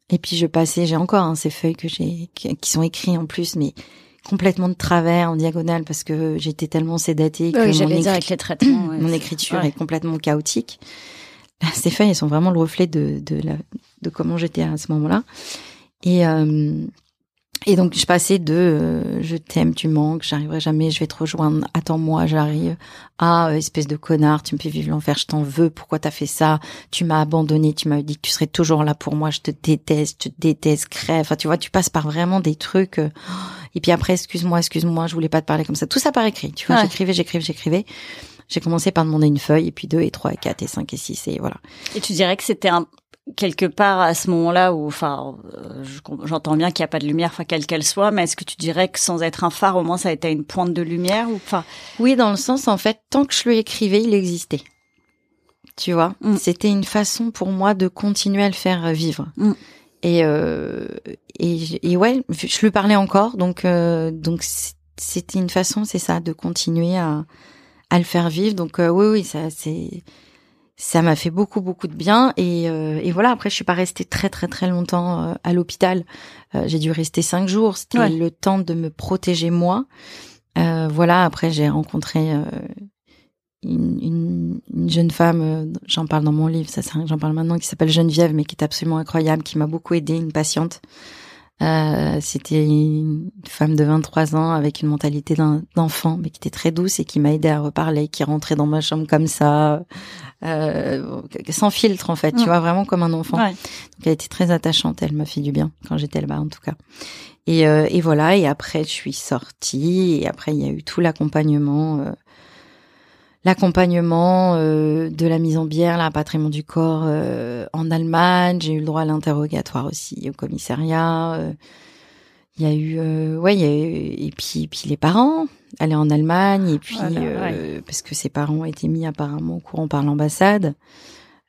Et puis je passais j'ai encore hein, ces feuilles que j'ai qui, sont écrites en plus mais complètement de travers en diagonale parce que j'étais tellement sédatée que mon, avec les traitements, mon écriture est complètement chaotique ces feuilles, elles sont vraiment le reflet de, de, la, de comment j'étais à ce moment-là. Et, euh, et donc, je passais de euh, je t'aime, tu manques, j'arriverai jamais, je vais te rejoindre, attends-moi, j'arrive. Ah, euh, espèce de connard, tu me fais vivre l'enfer, je t'en veux, pourquoi t'as fait ça? Tu m'as abandonné, tu m'as dit que tu serais toujours là pour moi, je te déteste, je te déteste, crève. Enfin, tu vois, tu passes par vraiment des trucs. et puis après, excuse-moi, excuse-moi, je voulais pas te parler comme ça. Tout ça par écrit, tu vois, j'écrivais, j'écrivais, j'écrivais. J'ai commencé par demander une feuille, et puis deux, et trois, et quatre, et cinq, et six, et voilà. Et tu dirais que c'était un quelque part à ce moment-là où, enfin, euh, j'entends bien qu'il n'y a pas de lumière, enfin quelle qu'elle soit, mais est-ce que tu dirais que sans être un phare, au moins ça a été une pointe de lumière ou pas Oui, dans le sens en fait, tant que je lui écrivais, il existait. Tu vois, mm. c'était une façon pour moi de continuer à le faire vivre. Mm. Et, euh, et, et ouais, je lui parlais encore, donc euh, donc c'était une façon, c'est ça, de continuer à à le faire vivre. Donc euh, oui, oui, ça c'est ça m'a fait beaucoup beaucoup de bien. Et, euh, et voilà après je suis pas restée très très très longtemps euh, à l'hôpital. J'ai dû rester cinq jours. C'était le temps de me protéger moi. Voilà après j'ai rencontré une, une, une, jeune femme j'en parle dans mon livre ça j'en parle maintenant qui s'appelle Geneviève mais qui est absolument incroyable qui m'a beaucoup aidé une patiente euh, c'était une femme de 23 ans avec une mentalité d'enfant, mais qui était très douce et qui m'a aidé à reparler, qui rentrait dans ma chambre comme ça, euh, sans filtre en fait, tu vois, vraiment comme un enfant. Donc elle était très attachante, elle m'a fait du bien quand j'étais là-bas en tout cas. Et, euh, et voilà, et après je suis sortie, et après il y a eu tout l'accompagnement euh, l'accompagnement euh, de la mise en bière, l'apatriement du corps euh, en Allemagne. J'ai eu le droit à l'interrogatoire aussi au commissariat. Euh, il y a eu, ouais, il y a eu, et puis, puis les parents aller en Allemagne et puis parce que ses parents ont été mis apparemment au courant par l'ambassade.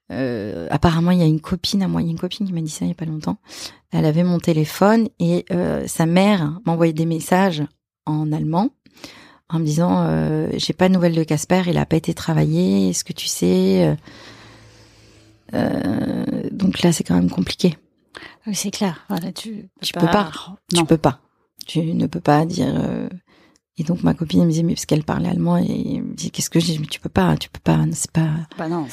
apparemment, il y a une copine à moi, il y a une copine qui m'a dit ça il y a pas longtemps. Elle avait mon téléphone et sa mère m'envoyait des messages en allemand en me disant euh, j'ai pas de nouvelles de Casper, il a pas été travaillé, est-ce que tu sais euh, euh, Donc là, c'est quand même compliqué. Oui, c'est clair. Voilà, tu peux pas. Tu peux pas. Tu ne peux pas dire Et donc ma copine elle me disait mais parce qu'elle parlait allemand et elle me dit qu'est-ce que je dis? Mais tu peux pas tu peux pas c'est pas Bah non.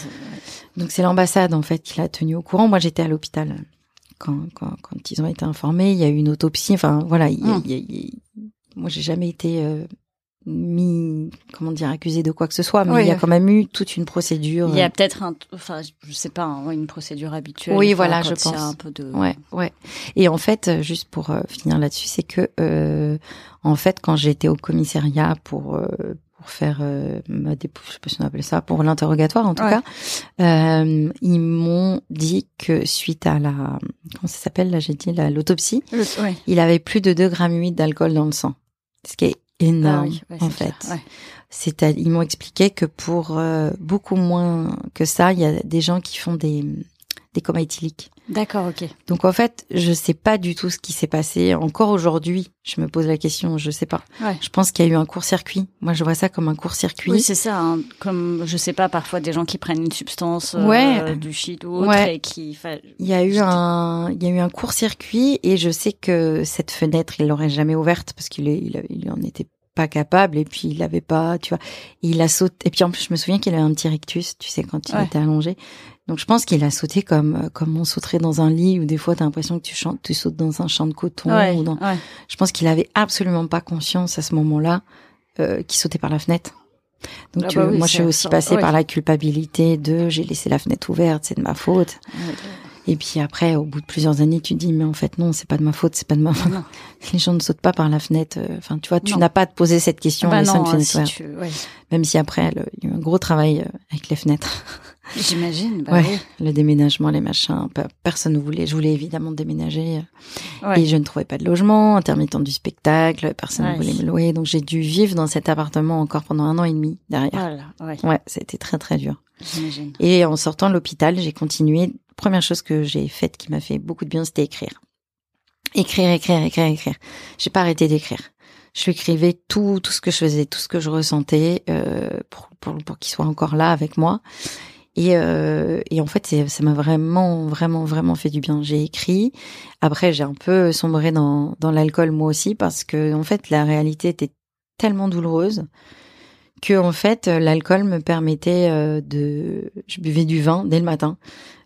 donc c'est l'ambassade en fait qui l'a tenu au courant moi j'étais à l'hôpital quand, quand quand ils ont été informés il y a eu une autopsie enfin voilà il, Hum. il il moi j'ai jamais été euh, mis comment dire accusé de quoi que ce soit mais Oui, il y a oui. quand même eu toute une procédure Il y a peut-être un, enfin, je sais pas, hein, une procédure habituelle. Oui, voilà, je il y a pense. un peu de. Ouais, ouais. Et en fait, euh, juste pour euh, finir là-dessus, c'est que euh, en fait, quand j'étais au commissariat pour euh, pour faire euh, ma dépou- je sais pas si on appelle ça, pour l'interrogatoire en tout Ouais. cas, euh, ils m'ont dit que suite à la comment ça s'appelle là, j'ai dit la- l'autopsie, Le- ouais. il avait plus de 2 grammes 8 d'alcool dans le sang, ce qui est énorme Ah oui, ouais, en fait. ouais. C'est ils m'ont expliqué que pour euh, beaucoup moins que ça, il y a des gens qui font des des comas éthyliques. D'accord, ok. Donc en fait, je sais pas du tout ce qui s'est passé. Encore aujourd'hui, je me pose la question, je sais pas. Ouais. Je pense qu'il y a eu un court-circuit. Moi, je vois ça comme un court-circuit. Oui, c'est ça. hein, comme je sais pas, parfois des gens qui prennent une substance, euh, Ouais. du shit ou autre, Ouais. et qui. il y a eu un, il y a eu un court-circuit et je sais que cette fenêtre, il l'aurait jamais ouverte parce qu'il est, il, il en était pas capable et puis il avait pas, tu vois, il a sauté. Et puis en plus, je me souviens qu'il avait un petit rictus, tu sais, quand il Ouais. était allongé. Donc je pense qu'il a sauté comme euh, comme on sauterait dans un lit ou des fois t'as l'impression que tu chantes, tu sautes dans un champ de coton Ouais, ou dans ouais. Je pense qu'il avait absolument pas conscience à ce moment-là euh, qu'il sautait par la fenêtre. Donc Ah tu bah vois, oui, moi je suis aussi passée ouais. par la culpabilité de j'ai laissé la fenêtre ouverte, c'est de ma faute. Et puis après, au bout de plusieurs années, tu te dis mais en fait non, c'est pas de ma faute, c'est pas de ma faute. Les gens ne sautent pas par la fenêtre. euh, Enfin, tu vois, tu n'as pas à te poser cette question. Bah non, si tu... ouais. Même si après, le- il y a eu un gros travail euh, avec les fenêtres. J'imagine. Bah Ouais. oui. Le déménagement, les machins, pe- personne ne voulait. Je voulais évidemment déménager. euh, Ouais. Et je ne trouvais pas de logement, intermittent du spectacle, personne ne Ouais. voulait me louer. Donc j'ai dû vivre dans cet appartement encore pendant un an et demi derrière. Voilà, ouais. Ouais, c'était très très dur. J'imagine. Et en sortant de l'hôpital, j'ai continué. Première chose que j'ai faite qui m'a fait beaucoup de bien, c'était écrire. Écrire, écrire, écrire, écrire. J'ai pas arrêté d'écrire. Je écrivais tout, tout ce que je faisais, tout ce que je ressentais euh, pour, pour, pour qu'il soit encore là avec moi. Et, euh, et en fait, ça m'a vraiment, vraiment, vraiment fait du bien. J'ai écrit. Après, j'ai un peu sombré dans, dans l'alcool moi aussi parce que en fait, la réalité était tellement douloureuse que en fait, l'alcool me permettait euh, de. Je buvais du vin dès le matin.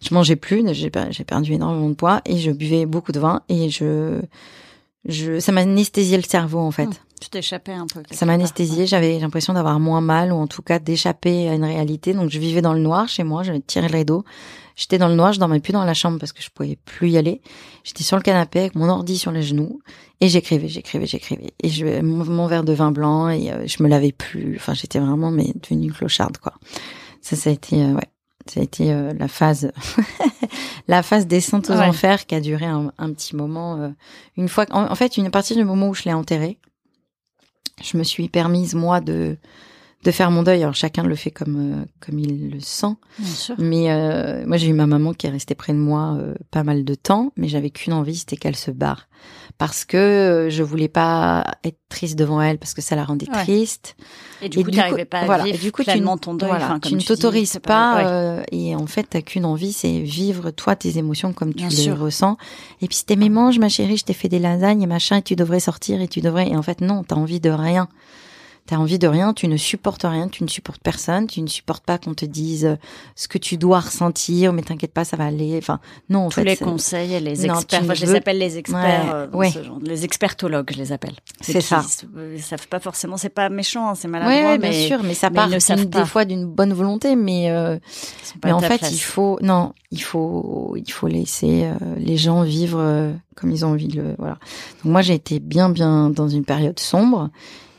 Je mangeais plus, j'ai perdu énormément de poids et je buvais beaucoup de vin et je, je, ça m'anesthésiait le cerveau en fait. Hum, Tu t'échappais un peu. Ça m'anesthésiait, j'avais l'impression d'avoir moins mal ou en tout cas d'échapper à une réalité. Donc je vivais dans le noir chez moi, j'avais tiré le rideau. J'étais dans le noir, je dormais plus dans la chambre parce que je pouvais plus y aller. J'étais sur le canapé avec mon ordi sur les genoux et j'écrivais, j'écrivais, j'écrivais. Et je mon, mon verre de vin blanc et euh, je me lavais plus. Enfin, j'étais vraiment mais devenue clocharde quoi. Ça, ça a été euh, ouais, ça a été euh, la phase la phase descente aux Ouais. enfers qui a duré un, un petit moment. euh, une fois, en, en fait, une partie du moment où je l'ai enterré, je me suis permise moi de de faire mon deuil. Alors chacun le fait comme euh, comme il le sent. Bien sûr. Mais euh, moi j'ai eu ma maman qui est restée près de moi euh, pas mal de temps, mais j'avais qu'une envie, c'était qu'elle se barre parce que euh, je voulais pas être triste devant elle parce que ça la rendait Ouais. triste. Et du Et coup, tu n'arrivais pas à voilà. vivre Et du coup, tu pleinement ne- ton deuil. Voilà, tu ne t'autorises pas, ouais. euh, et en fait t'as qu'une envie, c'est vivre toi tes émotions comme tu Bien les sûr. ressens. Et puis c'était mais mange ma chérie, je t'ai fait des lasagnes et machin, et tu devrais sortir et tu devrais. Et en fait non, t'as envie de rien. T'as envie de rien, tu ne supportes rien, tu ne supportes personne, tu ne supportes pas qu'on te dise euh, ce que tu dois ressentir, mais t'inquiète pas, ça va aller. Enfin, non, en Tous fait, les conseils et les Non, experts. ne je les appelle les experts. Ouais, euh, ouais. ce genre. Les expertologues, je les appelle. C'est ça. s- euh, Ça fait pas forcément, c'est pas méchant, hein, c'est Ouais, maladroit, ouais, mais bien sûr, mais ça mais part ils ne savent d'une- pas. des fois d'une bonne volonté, mais euh, ils mais en fait, place. il faut non, il faut il faut laisser euh, les gens vivre comme ils ont envie de le voilà. Donc moi j'ai été bien bien dans une période sombre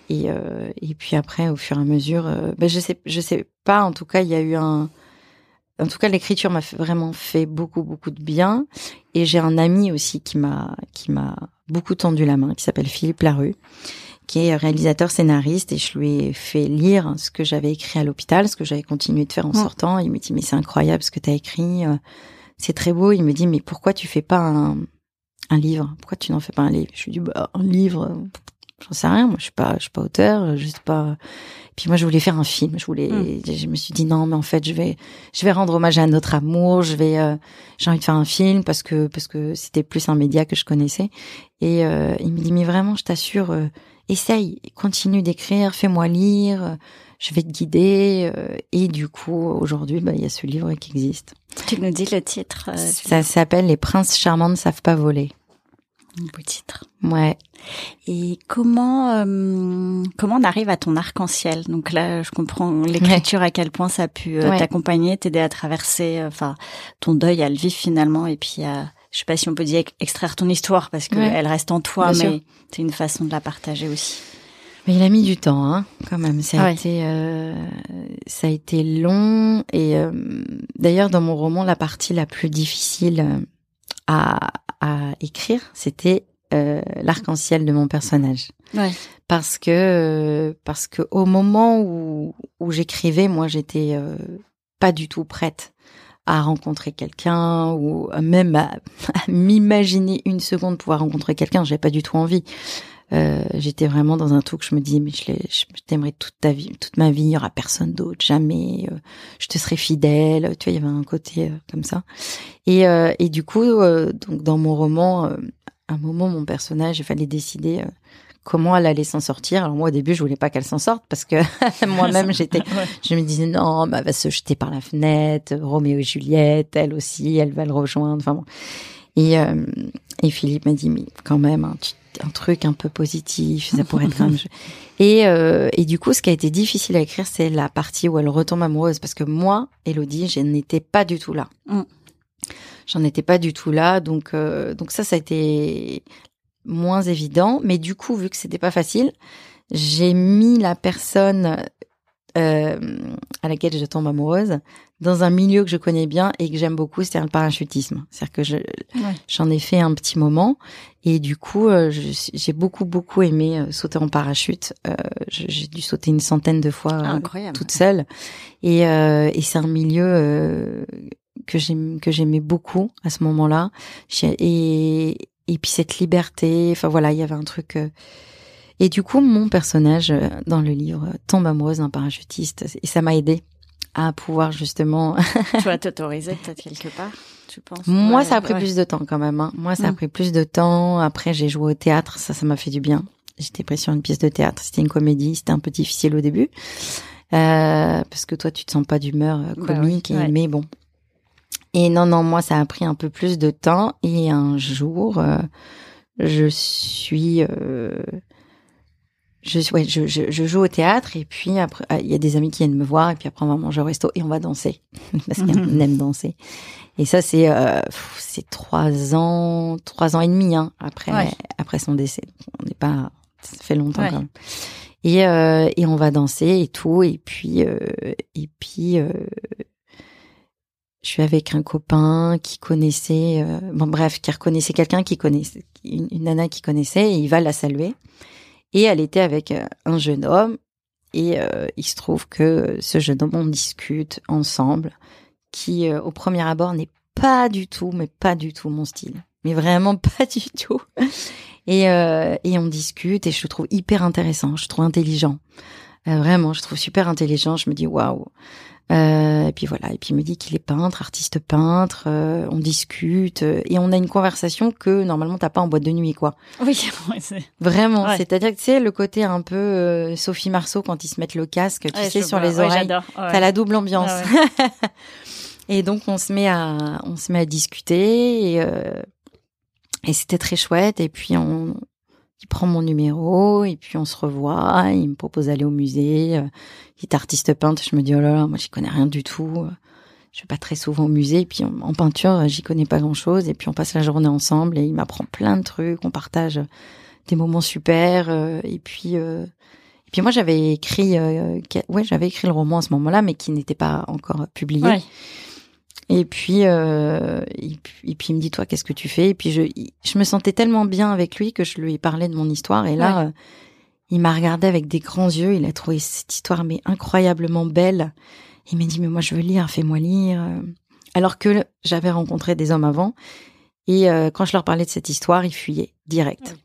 et euh, et puis après au fur et à mesure euh, ben je sais je sais pas en tout cas il y a eu un en tout cas l'écriture m'a vraiment fait beaucoup beaucoup de bien. Et j'ai un ami aussi qui m'a qui m'a beaucoup tendu la main qui s'appelle Philippe Larue qui est réalisateur scénariste. Et je lui ai fait lire ce que j'avais écrit à l'hôpital, ce que j'avais continué de faire en sortant. Il me dit mais c'est incroyable ce que tu as écrit, euh, c'est très beau. Il me dit mais pourquoi tu fais pas un, un livre? Pourquoi tu n'en fais pas un livre? Je lui dis bah un livre, euh, j'en sais rien. Moi je suis pas je suis pas auteur, je sais pas. Puis moi je voulais faire un film. Je voulais, Mm. je me suis dit non mais en fait je vais je vais rendre hommage à notre amour. Je vais euh, j'ai envie de faire un film parce que parce que c'était plus un média que je connaissais. Et euh, il me dit mais vraiment je t'assure. euh, essaye, continue d'écrire, fais-moi lire, je vais te guider. et du coup, aujourd'hui, bah, il y a ce livre qui existe. Tu nous dis le titre Ça s'appelle Les princes charmants ne savent pas voler. Un beau titre. Ouais. Et comment euh, comment on arrive à ton arc-en-ciel? Donc là, je comprends l'écriture à quel point ça a pu euh, t'accompagner, t'aider à traverser, euh, enfin ton deuil, à le vivre finalement, et puis à, je sais pas si on peut dire extraire ton histoire parce que elle reste en toi, mais c'est une façon de la partager aussi. Mais il a mis du temps, hein, quand même. Ça a été, ça a été long. Et d'ailleurs, dans mon roman, la partie la plus difficile à, à écrire, c'était euh, l'arc-en-ciel de mon personnage. Ouais. Parce que euh, parce que au moment où, où j'écrivais, moi j'étais euh, pas du tout prête à rencontrer quelqu'un ou même à, m'imaginer une seconde pouvoir rencontrer quelqu'un. J'avais pas du tout envie. Euh, j'étais vraiment dans un truc je me dis mais je, je t'aimerais toute ta vie toute ma vie il y aura personne d'autre jamais euh, je te serai fidèle tu vois il y avait un côté euh, comme ça et et du coup donc dans mon roman à un moment mon personnage il fallait décider comment elle allait s'en sortir. Alors moi au début je voulais pas qu'elle s'en sorte parce que moi-même j'étais, je me disais non, bah, elle va se jeter par la fenêtre. Roméo et Juliette, elle aussi, elle va le rejoindre. Enfin bon. Et et Philippe m'a dit mais quand même, hein, tu un truc un peu positif, ça pourrait être comme et euh, et du coup, ce qui a été difficile à écrire, c'est la partie où elle retombe amoureuse parce que moi, Elodie, je n'étais pas du tout là. Mm. J'en étais pas du tout là, donc euh, donc ça, ça a été moins évident. Mais du coup, vu que c'était pas facile, j'ai mis la personne euh, à laquelle je tombe amoureuse dans un milieu que je connais bien et que j'aime beaucoup, c'est le parachutisme. C'est-à-dire que je j'en ai fait un petit moment et du coup euh, j'ai beaucoup beaucoup aimé euh, sauter en parachute. Euh, j'ai dû sauter une centaine de fois toute seule et, et c'est un milieu que j'aime que j'aimais beaucoup à ce moment-là et et puis cette liberté. Enfin voilà, il y avait un truc. Et du coup, mon personnage dans le livre tombe amoureuse d'un parachutiste et ça m'a aidé à pouvoir justement. tu vas t'autoriser peut-être quelque part, tu penses? Moi, ça a pris plus de temps quand même. Hein. Moi, ça a mm. pris plus de temps. Après, j'ai joué au théâtre, ça, ça m'a fait du bien. J'étais pris sur une pièce de théâtre. C'était une comédie, c'était un peu difficile au début euh, parce que toi, tu te sens pas d'humeur euh, bah comique, mais bon. Et non, non, moi, ça a pris un peu plus de temps. Et un jour, euh, je suis euh, je, ouais, je, je, je, joue au théâtre et puis après il y a des amis qui viennent me voir et puis après on va manger au resto et on va danser. Parce qu'on mhm. aime danser. Et ça c'est euh, c'est trois ans trois ans et demi hein, après après son décès. On n'est pas ça fait longtemps quand même. Et euh, et on va danser et tout. Et puis euh, et puis euh, je suis avec un copain qui connaissait euh, bon bref qui reconnaissait quelqu'un qui connaissait une, une nana qui connaissait et il va la saluer et elle était avec euh, un jeune homme. Et euh, il se trouve que ce jeune homme, on discute ensemble, qui euh, au premier abord n'est pas du tout, mais pas du tout mon style. Mais vraiment pas du tout. Et, et on discute et je le trouve hyper intéressant, je trouve intelligent. vraiment, je trouve super intelligent. Je me dis waouh, euh, et puis voilà, et puis il me dit qu'il est peintre, artiste peintre, euh, on discute euh, et on a une conversation que normalement t'as pas en boîte de nuit quoi. Oui, vraiment. C'est-à-dire que tu sais le côté un peu Sophie Marceau quand ils se mettent le casque, tu sais sur les oreilles, t'as la double ambiance. et donc on se met à on se met à discuter et et c'était très chouette et puis on il prend mon numéro et puis on se revoit. Il me propose d'aller au musée. Euh, il est artiste peintre. Je me dis oh là là, moi j'y connais rien du tout. Je vais pas très souvent au musée. Et puis en peinture, j'y connais pas grand chose. Et puis on passe la journée ensemble et il m'apprend plein de trucs. On partage des moments super. Euh, et puis euh, et puis moi j'avais écrit ouais j'avais écrit le roman à ce moment-là, mais qui n'était pas encore publié. Et puis, euh, et puis, il me dit toi, qu'est-ce que tu fais? Et puis je, je me sentais tellement bien avec lui que je lui ai parlé de mon histoire. Et là, euh, il m'a regardé avec des grands yeux. Il a trouvé cette histoire mais incroyablement belle. Il m'a dit mais moi je veux lire, fais-moi lire. Alors que j'avais rencontré des hommes avant. Et euh, quand je leur parlais de cette histoire, ils fuyaient direct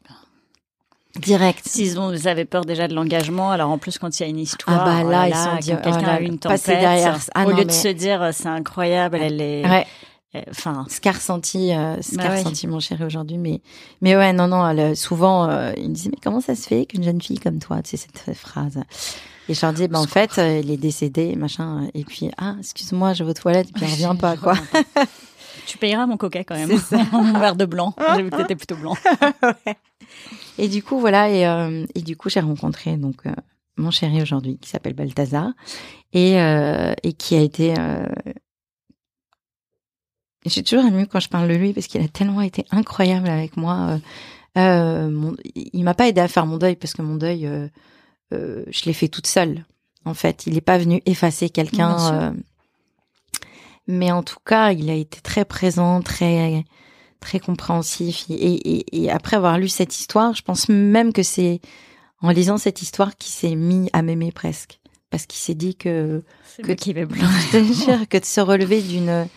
direct. S'ils ont, vous avez peur déjà de l'engagement, alors en plus quand il y a une histoire, ah bah là, ils sont quelqu'un oh a une tempête, derrière. Ah au lieu de se dire c'est incroyable, elle est, Enfin, ce qu'a ressenti, euh, ce Bah qu'a ouais. ressenti mon chéri aujourd'hui. Mais, mais ouais, non, non. elle, souvent, euh, il me disait mais comment ça se fait qu'une jeune fille comme toi, tu sais cette phrase. Et je leur dis, bah en fait, euh, il est décédé, machin. Et puis, ah, excuse-moi, je vais aux toilettes, et puis il revient pas, quoi. tu payeras mon coca quand même. Mon verre de blanc. J'ai vu que t'étais plutôt blanc. Et du coup, voilà, et, euh, et du coup, j'ai rencontré donc euh, mon chéri aujourd'hui, qui s'appelle Balthazar, et, euh, et qui a été. J'ai toujours ému quand je parle de lui parce qu'il a tellement été incroyable avec moi. Mon- il m'a pas aidé à faire mon deuil parce que mon deuil, je l'ai fait toute seule. En fait, il n'est pas venu effacer quelqu'un. mais en tout cas, il a été très présent, très très compréhensif. Et, et, et après avoir lu cette histoire, je pense même que c'est en lisant cette histoire qu'il s'est mis à m'aimer presque. Parce qu'il s'est dit que, Que- qui jure, que de se relever d'une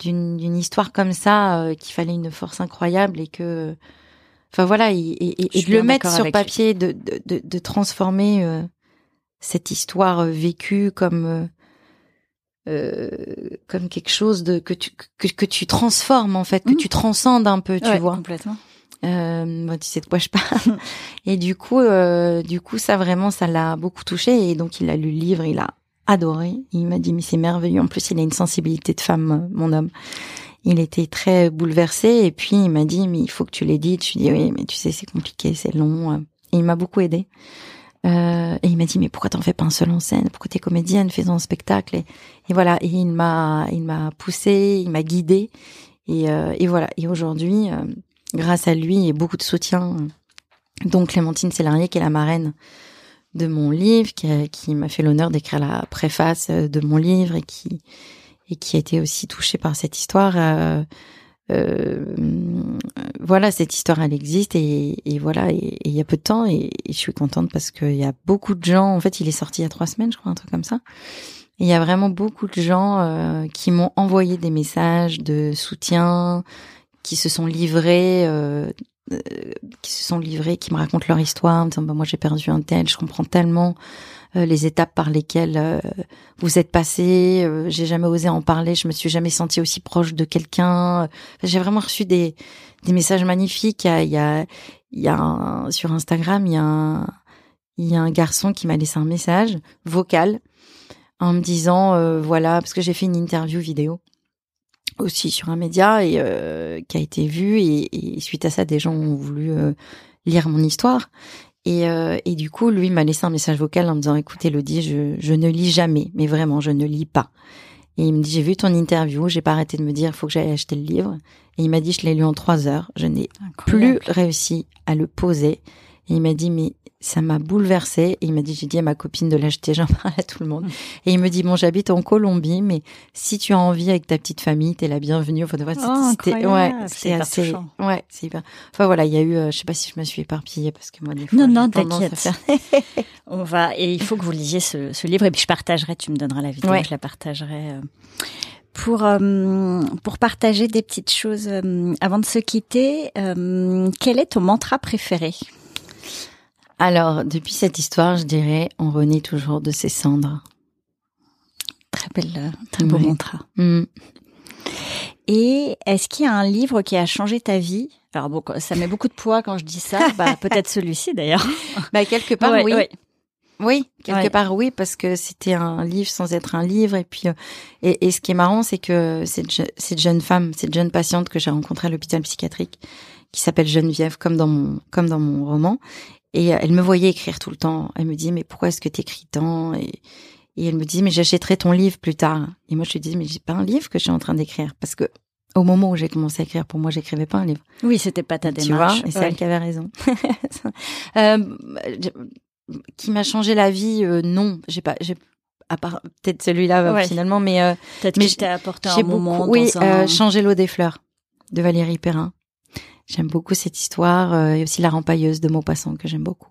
d'une histoire comme ça, euh, qu'il fallait une force incroyable et que, enfin voilà, et, de le mettre sur papier, de, de, de, de transformer euh, cette histoire euh, vécue comme euh, euh, comme quelque chose de que tu que, que tu transformes en fait, que Mhm. tu transcendes un peu, tu Ouais, vois. Complètement. Euh, tu sais de quoi je parle. et du coup, euh, du coup, ça vraiment, ça l'a beaucoup touché. Et donc, il a lu le livre, il a adoré. Il m'a dit, mais c'est merveilleux. En plus, il a une sensibilité de femme, euh, mon homme. Il était très bouleversé. Et puis, il m'a dit, mais il faut que tu l'édites. Je lui dit, oui, mais tu sais, c'est compliqué, c'est long. Et il m'a beaucoup aidé. Euh, et il m'a dit, mais pourquoi t'en fais pas un seul en scène? Pourquoi t'es comédienne? Fais-en un spectacle. Et, voilà. Et il m'a, il m'a poussé, il m'a guidé. Et, euh, et voilà. Et aujourd'hui, euh, grâce à lui et beaucoup de soutien, dont Clémentine Célarier, qui est la marraine de mon livre, qui, qui m'a fait l'honneur d'écrire la préface euh, de mon livre et qui et qui a été aussi touchée par cette histoire. Euh, voilà, cette histoire, elle existe et, voilà, et il y a peu de temps et, je suis contente parce qu'il y a beaucoup de gens. En fait, il est sorti il y a trois semaines, je crois, un truc comme ça. Il y a vraiment beaucoup de gens euh, qui m'ont envoyé des messages de soutien, qui se sont livrés, euh, qui se sont livrés, qui me racontent leur histoire, en me disant bah, moi j'ai perdu un tel, je comprends tellement les étapes par lesquelles euh, vous êtes passé, euh, j'ai jamais osé en parler, je me suis jamais sentie aussi proche de quelqu'un. J'ai vraiment reçu des messages magnifiques. Il y a, un- sur Instagram, il y a un, garçon qui m'a laissé un message vocal en me disant euh, voilà parce que j'ai fait une interview vidéo aussi sur un média et euh, qui a été vue et, suite à ça des gens ont voulu euh, lire mon histoire et, euh, et du coup lui m'a laissé un message vocal en me disant écoute Elodie je, je ne lis jamais. Mais vraiment je ne lis pas. Et il me dit j'ai vu ton interview. J'ai pas arrêté de me dire il faut que j'aille acheter le livre. Et il m'a dit je l'ai lu en trois heures. Je n'ai plus réussi à le poser. Et il m'a dit, mais ça m'a bouleversé. Et il m'a dit, j'ai dit à ma copine de l'acheter, j'en parle à tout le monde. Et il me dit, bon, j'habite en Colombie, mais si tu as envie avec ta petite famille, t'es la bienvenue. Enfin, voilà, Oh, c'était, ouais, incroyable. C'est assez, touchant. ouais, c'est hyper. Enfin, voilà, il y a eu, euh, je sais pas si je me suis éparpillée parce que moi, des fois, Non, non, t'inquiète. faire- On va et il faut que vous lisiez ce, ce livre et puis je partagerai. Tu me donneras la vidéo, Ouais. je la partagerai. euh, Pour euh, pour partager des petites choses euh, avant de se quitter, euh, quel est ton mantra préféré? Alors, depuis cette histoire, je dirais, on renaît toujours de ses cendres. Très belle, euh, très beau Ouais. mantra. Hmm. Et est-ce qu'il y a un livre qui a changé ta vie? Alors bon, ça met beaucoup de poids quand je dis ça. Bah, peut-être celui-ci d'ailleurs. Bah, quelque part, Ouais, oui. ouais. Oui, quelque Ouais. part oui, parce que c'était un livre sans être un livre. Et puis, euh, et, et ce qui est marrant, c'est que cette, je- cette jeune femme, cette jeune patiente que j'ai rencontrée à l'hôpital psychiatrique, qui s'appelle Geneviève, comme dans mon, comme dans mon roman, et euh, elle me voyait écrire tout le temps. Elle me dit mais pourquoi est-ce que t'écris tant? Et, et elle me dit mais j'achèterai ton livre plus tard. Et moi je lui dis mais j'ai pas un livre que je suis en train d'écrire parce que au moment où j'ai commencé à écrire, pour moi, j'écrivais pas un livre. Oui, c'était pas ta Tu démarche. vois, et c'est Ouais. elle qui avait raison. Euh, qui m'a changé la vie euh, Non, j'ai pas, j'ai à part peut-être celui-là euh, Ouais. finalement, mais euh, Peut-être Mais que je t'ai apporté un moment beaucoup, oui, dans un... euh, changer l'eau des fleurs de Valérie Perrin. J'aime beaucoup cette histoire euh, et aussi la rempailleuse de Maupassant que j'aime beaucoup.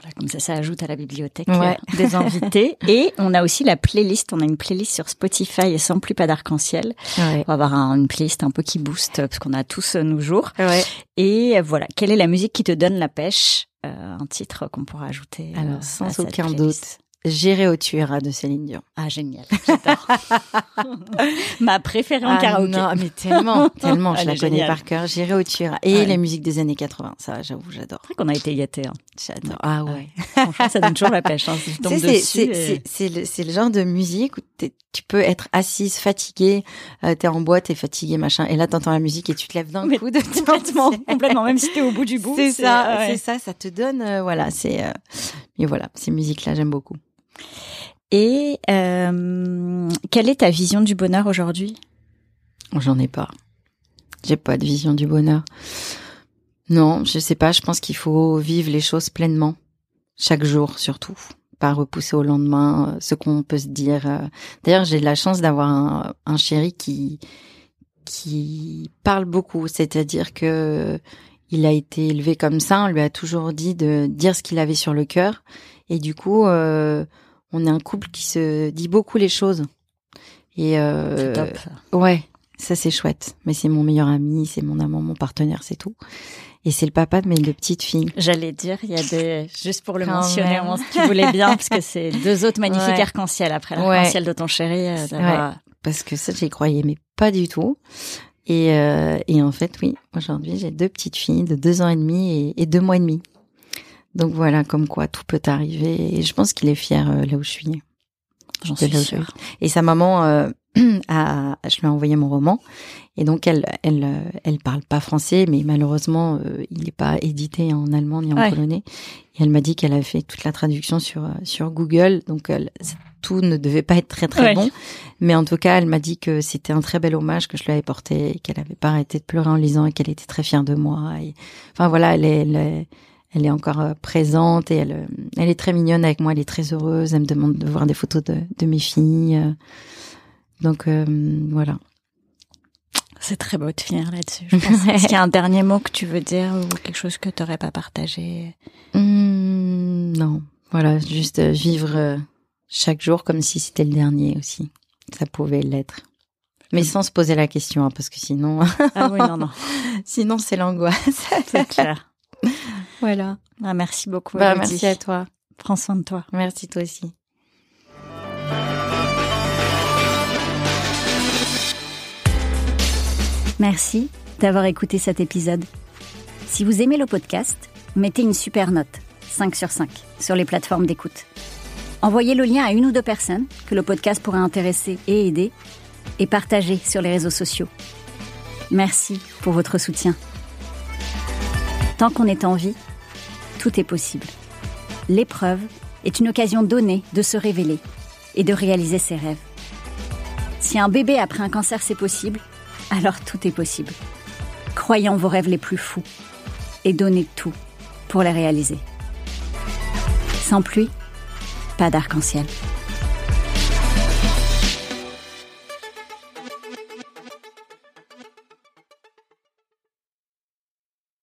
Voilà, comme ça, ça ajoute à la bibliothèque Ouais. euh, des invités. Et on a aussi la playlist. On a une playlist sur Spotify et sans plus pas d'arc-en-ciel. Ouais. On va avoir un- une playlist un peu qui booste euh, parce qu'on a tous nos jours. Ouais. Et voilà, quelle est la musique qui te donne la pêche Euh, Un titre qu'on pourra ajouter. Alors sans aucun doute, J'irai au Tuera de Céline Dion. Ah, génial. J'adore. Ma préférée en Ah karaoké. non, mais tellement, tellement, je Elle la connais géniale. par cœur. J'irai au Tuera. Et Ouais. les musiques des années 80, ça, j'avoue, j'adore. C'est vrai qu'on a été gâtés. Hein. J'adore. Ah ouais. Franchement, ça donne toujours la pêche. Hein. Si c'est- et- le, genre de musique où tu peux être assise, fatiguée, euh, t'es en boîte, t'es fatiguée, machin, et là t'entends la musique et tu te lèves d'un coup de Complètement, complètement. Même si t'es au bout du bout. C'est ça, ah ouais. c'est ça, ça te donne, euh, voilà, c'est, euh, mais voilà, ces musiques-là, j'aime beaucoup. Et euh, quelle est ta vision du bonheur aujourd'hui? J'en ai pas. J'ai pas de vision du bonheur. Non, je sais pas, je pense qu'il faut vivre les choses pleinement, chaque jour surtout, pas repousser au lendemain euh, ce qu'on peut se dire. euh. D'ailleurs, j'ai de la chance d'avoir un, un chéri qui qui parle beaucoup, c'est-à-dire que il a été élevé comme ça, on lui a toujours dit de dire ce qu'il avait sur le cœur, et du coup, euh, on est un couple qui se dit beaucoup les choses. Et euh, top. Ouais, ça c'est chouette. Mais c'est mon meilleur ami, c'est mon amant, mon partenaire, c'est tout. Et c'est le papa de mes deux petites filles. J'allais dire, il y a des, juste pour le Quand mentionner, tu voulais bien, parce que c'est deux autres magnifiques Ouais. arcs-en-ciel après Ouais. l'arc-en-ciel de ton chéri. euh, d'avoir- Parce que ça, j'y croyais, mais pas du tout. Et, euh, et en fait, oui, aujourd'hui, j'ai deux petites filles de deux ans et demi et, et deux mois et demi. Donc voilà, comme quoi tout peut arriver. Et je pense qu'il est fier euh, là où je suis. J'en suis sûre. Et sa maman, a, je lui ai envoyé mon roman. Et donc, elle, elle, elle parle pas français, mais malheureusement, euh, il n'est pas édité en allemand ni en Ouais. polonais. Et elle m'a dit qu'elle avait fait toute la traduction sur, euh, sur Google. Donc, elle- tout ne devait pas être très, très Ouais. bon. Mais en tout cas, elle m'a dit que c'était un très bel hommage que je lui avais porté, et qu'elle avait pas arrêté de pleurer en lisant et qu'elle était très fière de moi. Et, enfin, voilà, elle est, elle est, elle est encore euh, présente et elle, elle est très mignonne avec moi. Elle est très heureuse. Elle me demande de voir des photos de, de mes filles. Donc, euh, voilà. C'est très beau de finir là-dessus. Est-ce qu'il y a un dernier mot que tu veux dire ou quelque chose que tu n'aurais pas partagé Hmm, non, voilà, juste euh, vivre euh, chaque jour comme si c'était le dernier aussi. Ça pouvait l'être. Mais sans se poser la question, hein, parce que sinon, Ah oui, non, non, sinon c'est l'angoisse. c'est clair. voilà. Ah, merci beaucoup. Bah, merci à toi. Prends soin de toi. Merci toi aussi. Merci d'avoir écouté cet épisode. Si vous aimez le podcast, mettez une super note, 5 sur 5, sur les plateformes d'écoute. Envoyez le lien à une ou deux personnes que le podcast pourrait intéresser et aider, et partagez sur les réseaux sociaux. Merci pour votre soutien. Tant qu'on est en vie, tout est possible. L'épreuve est une occasion donnée de se révéler et de réaliser ses rêves. Si un bébé après un cancer c'est possible, alors tout est possible. Croyez en vos rêves les plus fous et donnez tout pour les réaliser. Sans pluie, pas d'arc-en-ciel.